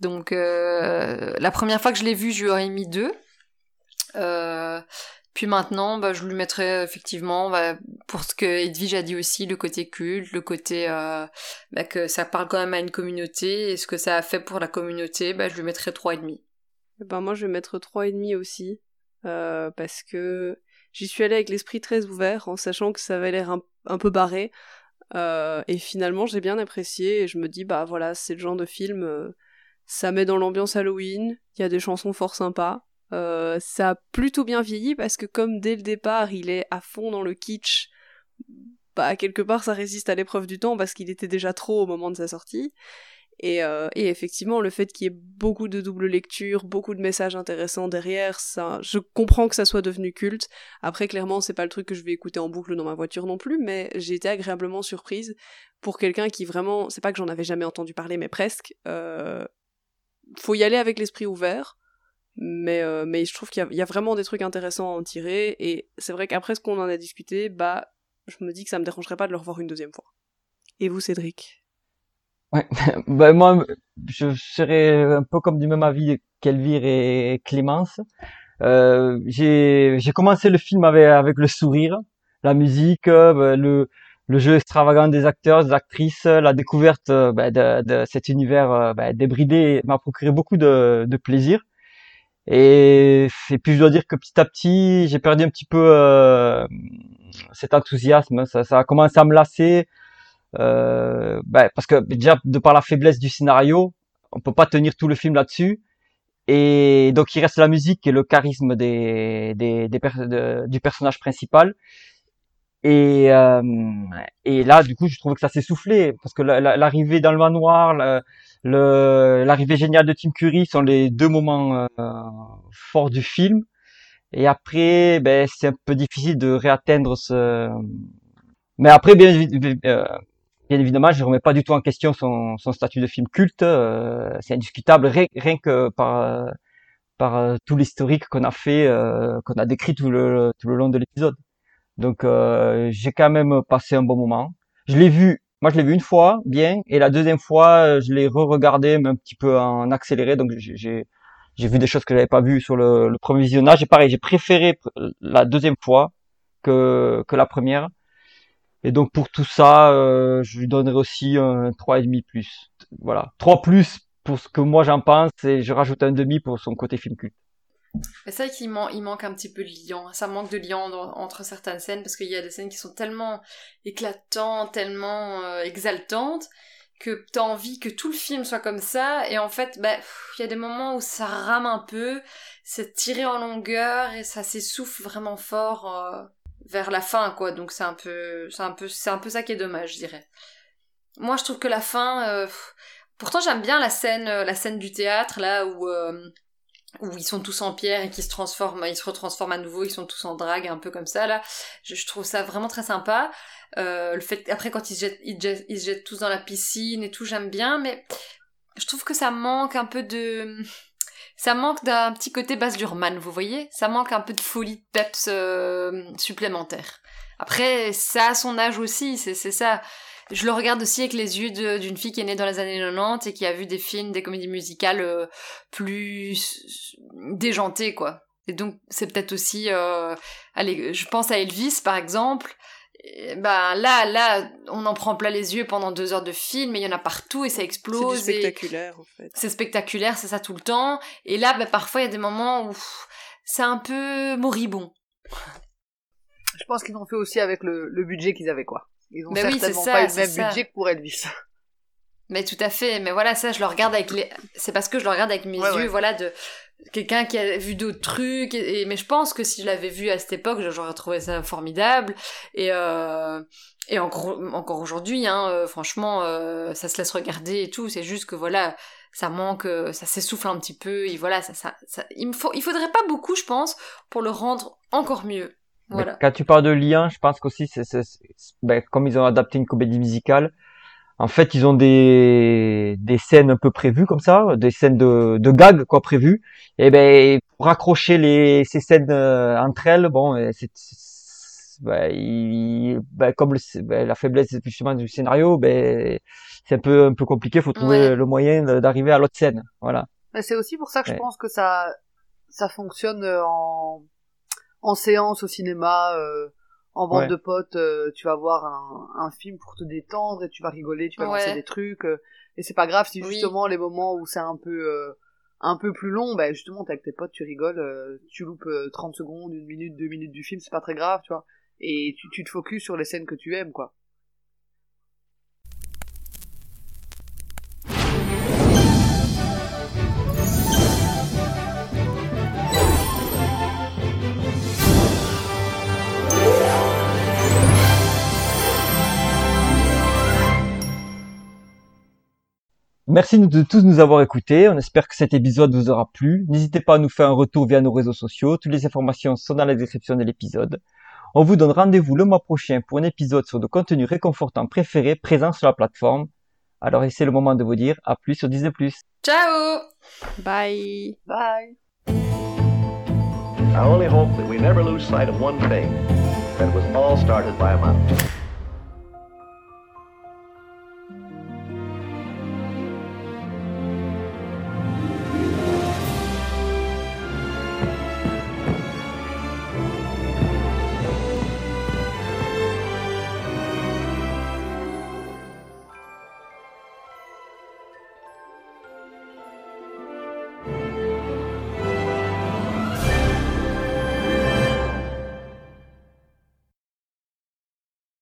Donc, euh, la première fois que je l'ai vu, je lui aurais mis deux. Euh, Puis maintenant, bah, je lui mettrais effectivement, bah, pour ce que Edwige a dit aussi, le côté culte, le côté euh, bah, que ça parle quand même à une communauté, et ce que ça a fait pour la communauté, bah, je lui mettrais 3,5. Eh Ben moi je vais mettre trois et demi aussi euh, parce que j'y suis allée avec l'esprit très ouvert en sachant que ça avait l'air un, peu barré. Euh, et finalement j'ai bien apprécié et je me dis bah voilà c'est le genre de film euh, ça met dans l'ambiance Halloween il y a des chansons fort sympas euh, ça a plutôt bien vieilli parce que comme dès le départ il est à fond dans le kitsch bah quelque part ça résiste à l'épreuve du temps parce qu'il était déjà trop au moment de sa sortie et, euh, effectivement, le fait qu'il y ait beaucoup de double lecture, beaucoup de messages intéressants derrière, ça, je comprends que ça soit devenu culte. Après, clairement, c'est pas le truc que je vais écouter en boucle dans ma voiture non plus, mais j'ai été agréablement surprise pour quelqu'un qui vraiment, c'est pas que j'en avais jamais entendu parler, mais presque. Euh, faut y aller avec l'esprit ouvert, mais euh, mais je trouve qu'il y, a- vraiment des trucs intéressants à en tirer. Et c'est vrai qu'après ce qu'on en a discuté, bah, je me dis que ça me dérangerait pas de le revoir une deuxième fois. Et vous, Cédric? Ouais, ben moi, je serais un peu comme du même avis qu'Elvire et Clémence. Euh, j'ai commencé le film avec avec le sourire, la musique, euh, ben, le le jeu extravagant des acteurs, des actrices, la découverte euh, ben, de, de cet univers euh, ben, débridé m'a procuré beaucoup de de plaisir. Et, puis je dois dire que petit à petit, j'ai perdu un petit peu euh, cet enthousiasme. Ça, ça a commencé à me lasser. Euh, ben, parce que déjà de par la faiblesse du scénario, on peut pas tenir tout le film là-dessus. Et donc il reste la musique et le charisme des, des, des du personnage principal. Et, euh, et là, du coup, je trouve que ça s'est soufflé parce que la- la- l'arrivée dans le manoir, le- le- l'arrivée géniale de Tim Curry sont les deux moments euh, forts du film. Et après, ben, c'est un peu difficile de réatteindre ce. Mais après, bien, euh, bien évidemment, je remets pas du tout en question son, statut de film culte. euh, c'est indiscutable, rien, rien que par par euh, tout l'historique qu'on a fait, qu'on a décrit tout le tout le long de l'épisode. Donc, euh, j'ai quand même passé un bon moment. Je l'ai vu, moi je l'ai vu une fois, bien, et la deuxième fois, euh, je l'ai re-regardé, mais un petit peu en accéléré. Donc, j'ai j'ai vu des choses que j'avais pas vues sur le, le premier visionnage. Et pareil, j'ai préféré pr- la deuxième fois que que la première. Et donc pour tout ça, euh, je lui donnerai aussi un trois et demi plus. Voilà, trois plus pour ce que moi j'en pense et je rajoute un demi pour son côté film culte. C'est vrai qu'il man- il manque un petit peu de liant. Ça manque de dans- entre certaines scènes parce qu'il y a des scènes qui sont tellement éclatantes, tellement euh, exaltantes que t'as envie que tout le film soit comme ça et en fait bah, il y a des moments où ça rame un peu, c'est tiré en longueur et ça s'essouffle vraiment fort euh, vers la fin quoi. Donc c'est un peu c'est un peu c'est un peu ça qui est dommage, je dirais. Moi je trouve que la fin euh, pourtant j'aime bien la scène la scène du théâtre là où où ils sont tous en pierre et qui se transforment, ils se retransforment à nouveau, ils sont tous en drague, un peu comme ça là. Je, trouve ça vraiment très sympa. Euh, le fait après quand ils se jettent, ils, jettent- ils jettent tous dans la piscine et tout, j'aime bien, mais je trouve que ça manque un peu de, ça manque d'un petit côté Baz Luhrmann, vous voyez? Ça manque un peu de folie de peps euh, supplémentaire. Après, ça a son âge aussi, c'est ça. Je le regarde aussi avec les yeux d'une fille qui est née dans les années 90 et qui a vu des films, des comédies musicales euh, plus déjantées, quoi. Et donc, c'est peut-être aussi... euh, allez, je pense à Elvis, par exemple. Et ben là, là, on en prend plein les yeux pendant deux heures de film, et il y en a partout, et ça C'est explose. et- spectaculaire, en fait. c'est spectaculaire, c'est ça tout le temps. Et là, bah, parfois, il y a des moments où c'est un peu moribond. Je pense qu'ils ont fait aussi avec le, le budget qu'ils avaient, quoi. Ils ont Mais oui, certainement ça, pas eu le même ça. budget que pour Elvis. Mais tout à fait. Mais voilà, ça, je le regarde avec les. C'est parce que je le regarde avec mes Ouais, yeux, ouais. voilà, de quelqu'un qui a vu d'autres trucs. Et, mais je pense que si je l'avais vu à cette époque, j'aurais trouvé ça formidable. Et euh, et encore encore aujourd'hui, hein, euh, franchement, euh, ça se laisse regarder et tout. C'est juste que voilà, ça manque, ça s'essouffle un petit peu. Et voilà, ça, ça, ça- il me faut, il faudrait pas beaucoup, je pense, pour le rendre encore mieux. Voilà. quand tu parles de lien, je pense qu'aussi, c'est, c'est, c'est- ben, comme ils ont adapté une comédie musicale, en fait, ils ont des, des scènes un peu prévues comme ça, des scènes de, de gags quoi prévues. Et ben pour raccrocher les ces scènes euh, entre elles, bon, c'est, c'est- ben, il- ben, comme le- ben, la faiblesse justement du scénario, ben c'est un peu un peu compliqué. Faut trouver Ouais. le moyen d'arriver à l'autre scène. Voilà. Mais c'est aussi pour ça que je pense que ça, ça fonctionne en, en séance au cinéma, euh, en bande Ouais. de potes, euh, tu vas voir un, un film pour te détendre et tu vas rigoler, tu vas Ouais. lancer des trucs. euh, et c'est pas grave si Oui. justement les moments où c'est un peu euh, un peu plus long, bah justement t'es avec tes potes, tu rigoles, euh, tu loupes euh, 30 secondes, une minute, deux minutes du film, c'est pas très grave, tu vois. Et tu, tu te focuses sur les scènes que tu aimes, quoi. Merci de de tous nous avoir écoutés. On espère que cet épisode vous aura plu. N'hésitez pas à nous faire un retour via nos réseaux sociaux. Toutes les informations sont dans la description de l'épisode. On vous donne rendez-vous le mois prochain pour un épisode sur nos contenus réconfortants préférés présents sur la plateforme. Alors, et c'est le moment de vous dire à plus sur Disney+. Ciao Bye. Bye. I only hope that we never lose sight of one thing that it was all started by a mountain.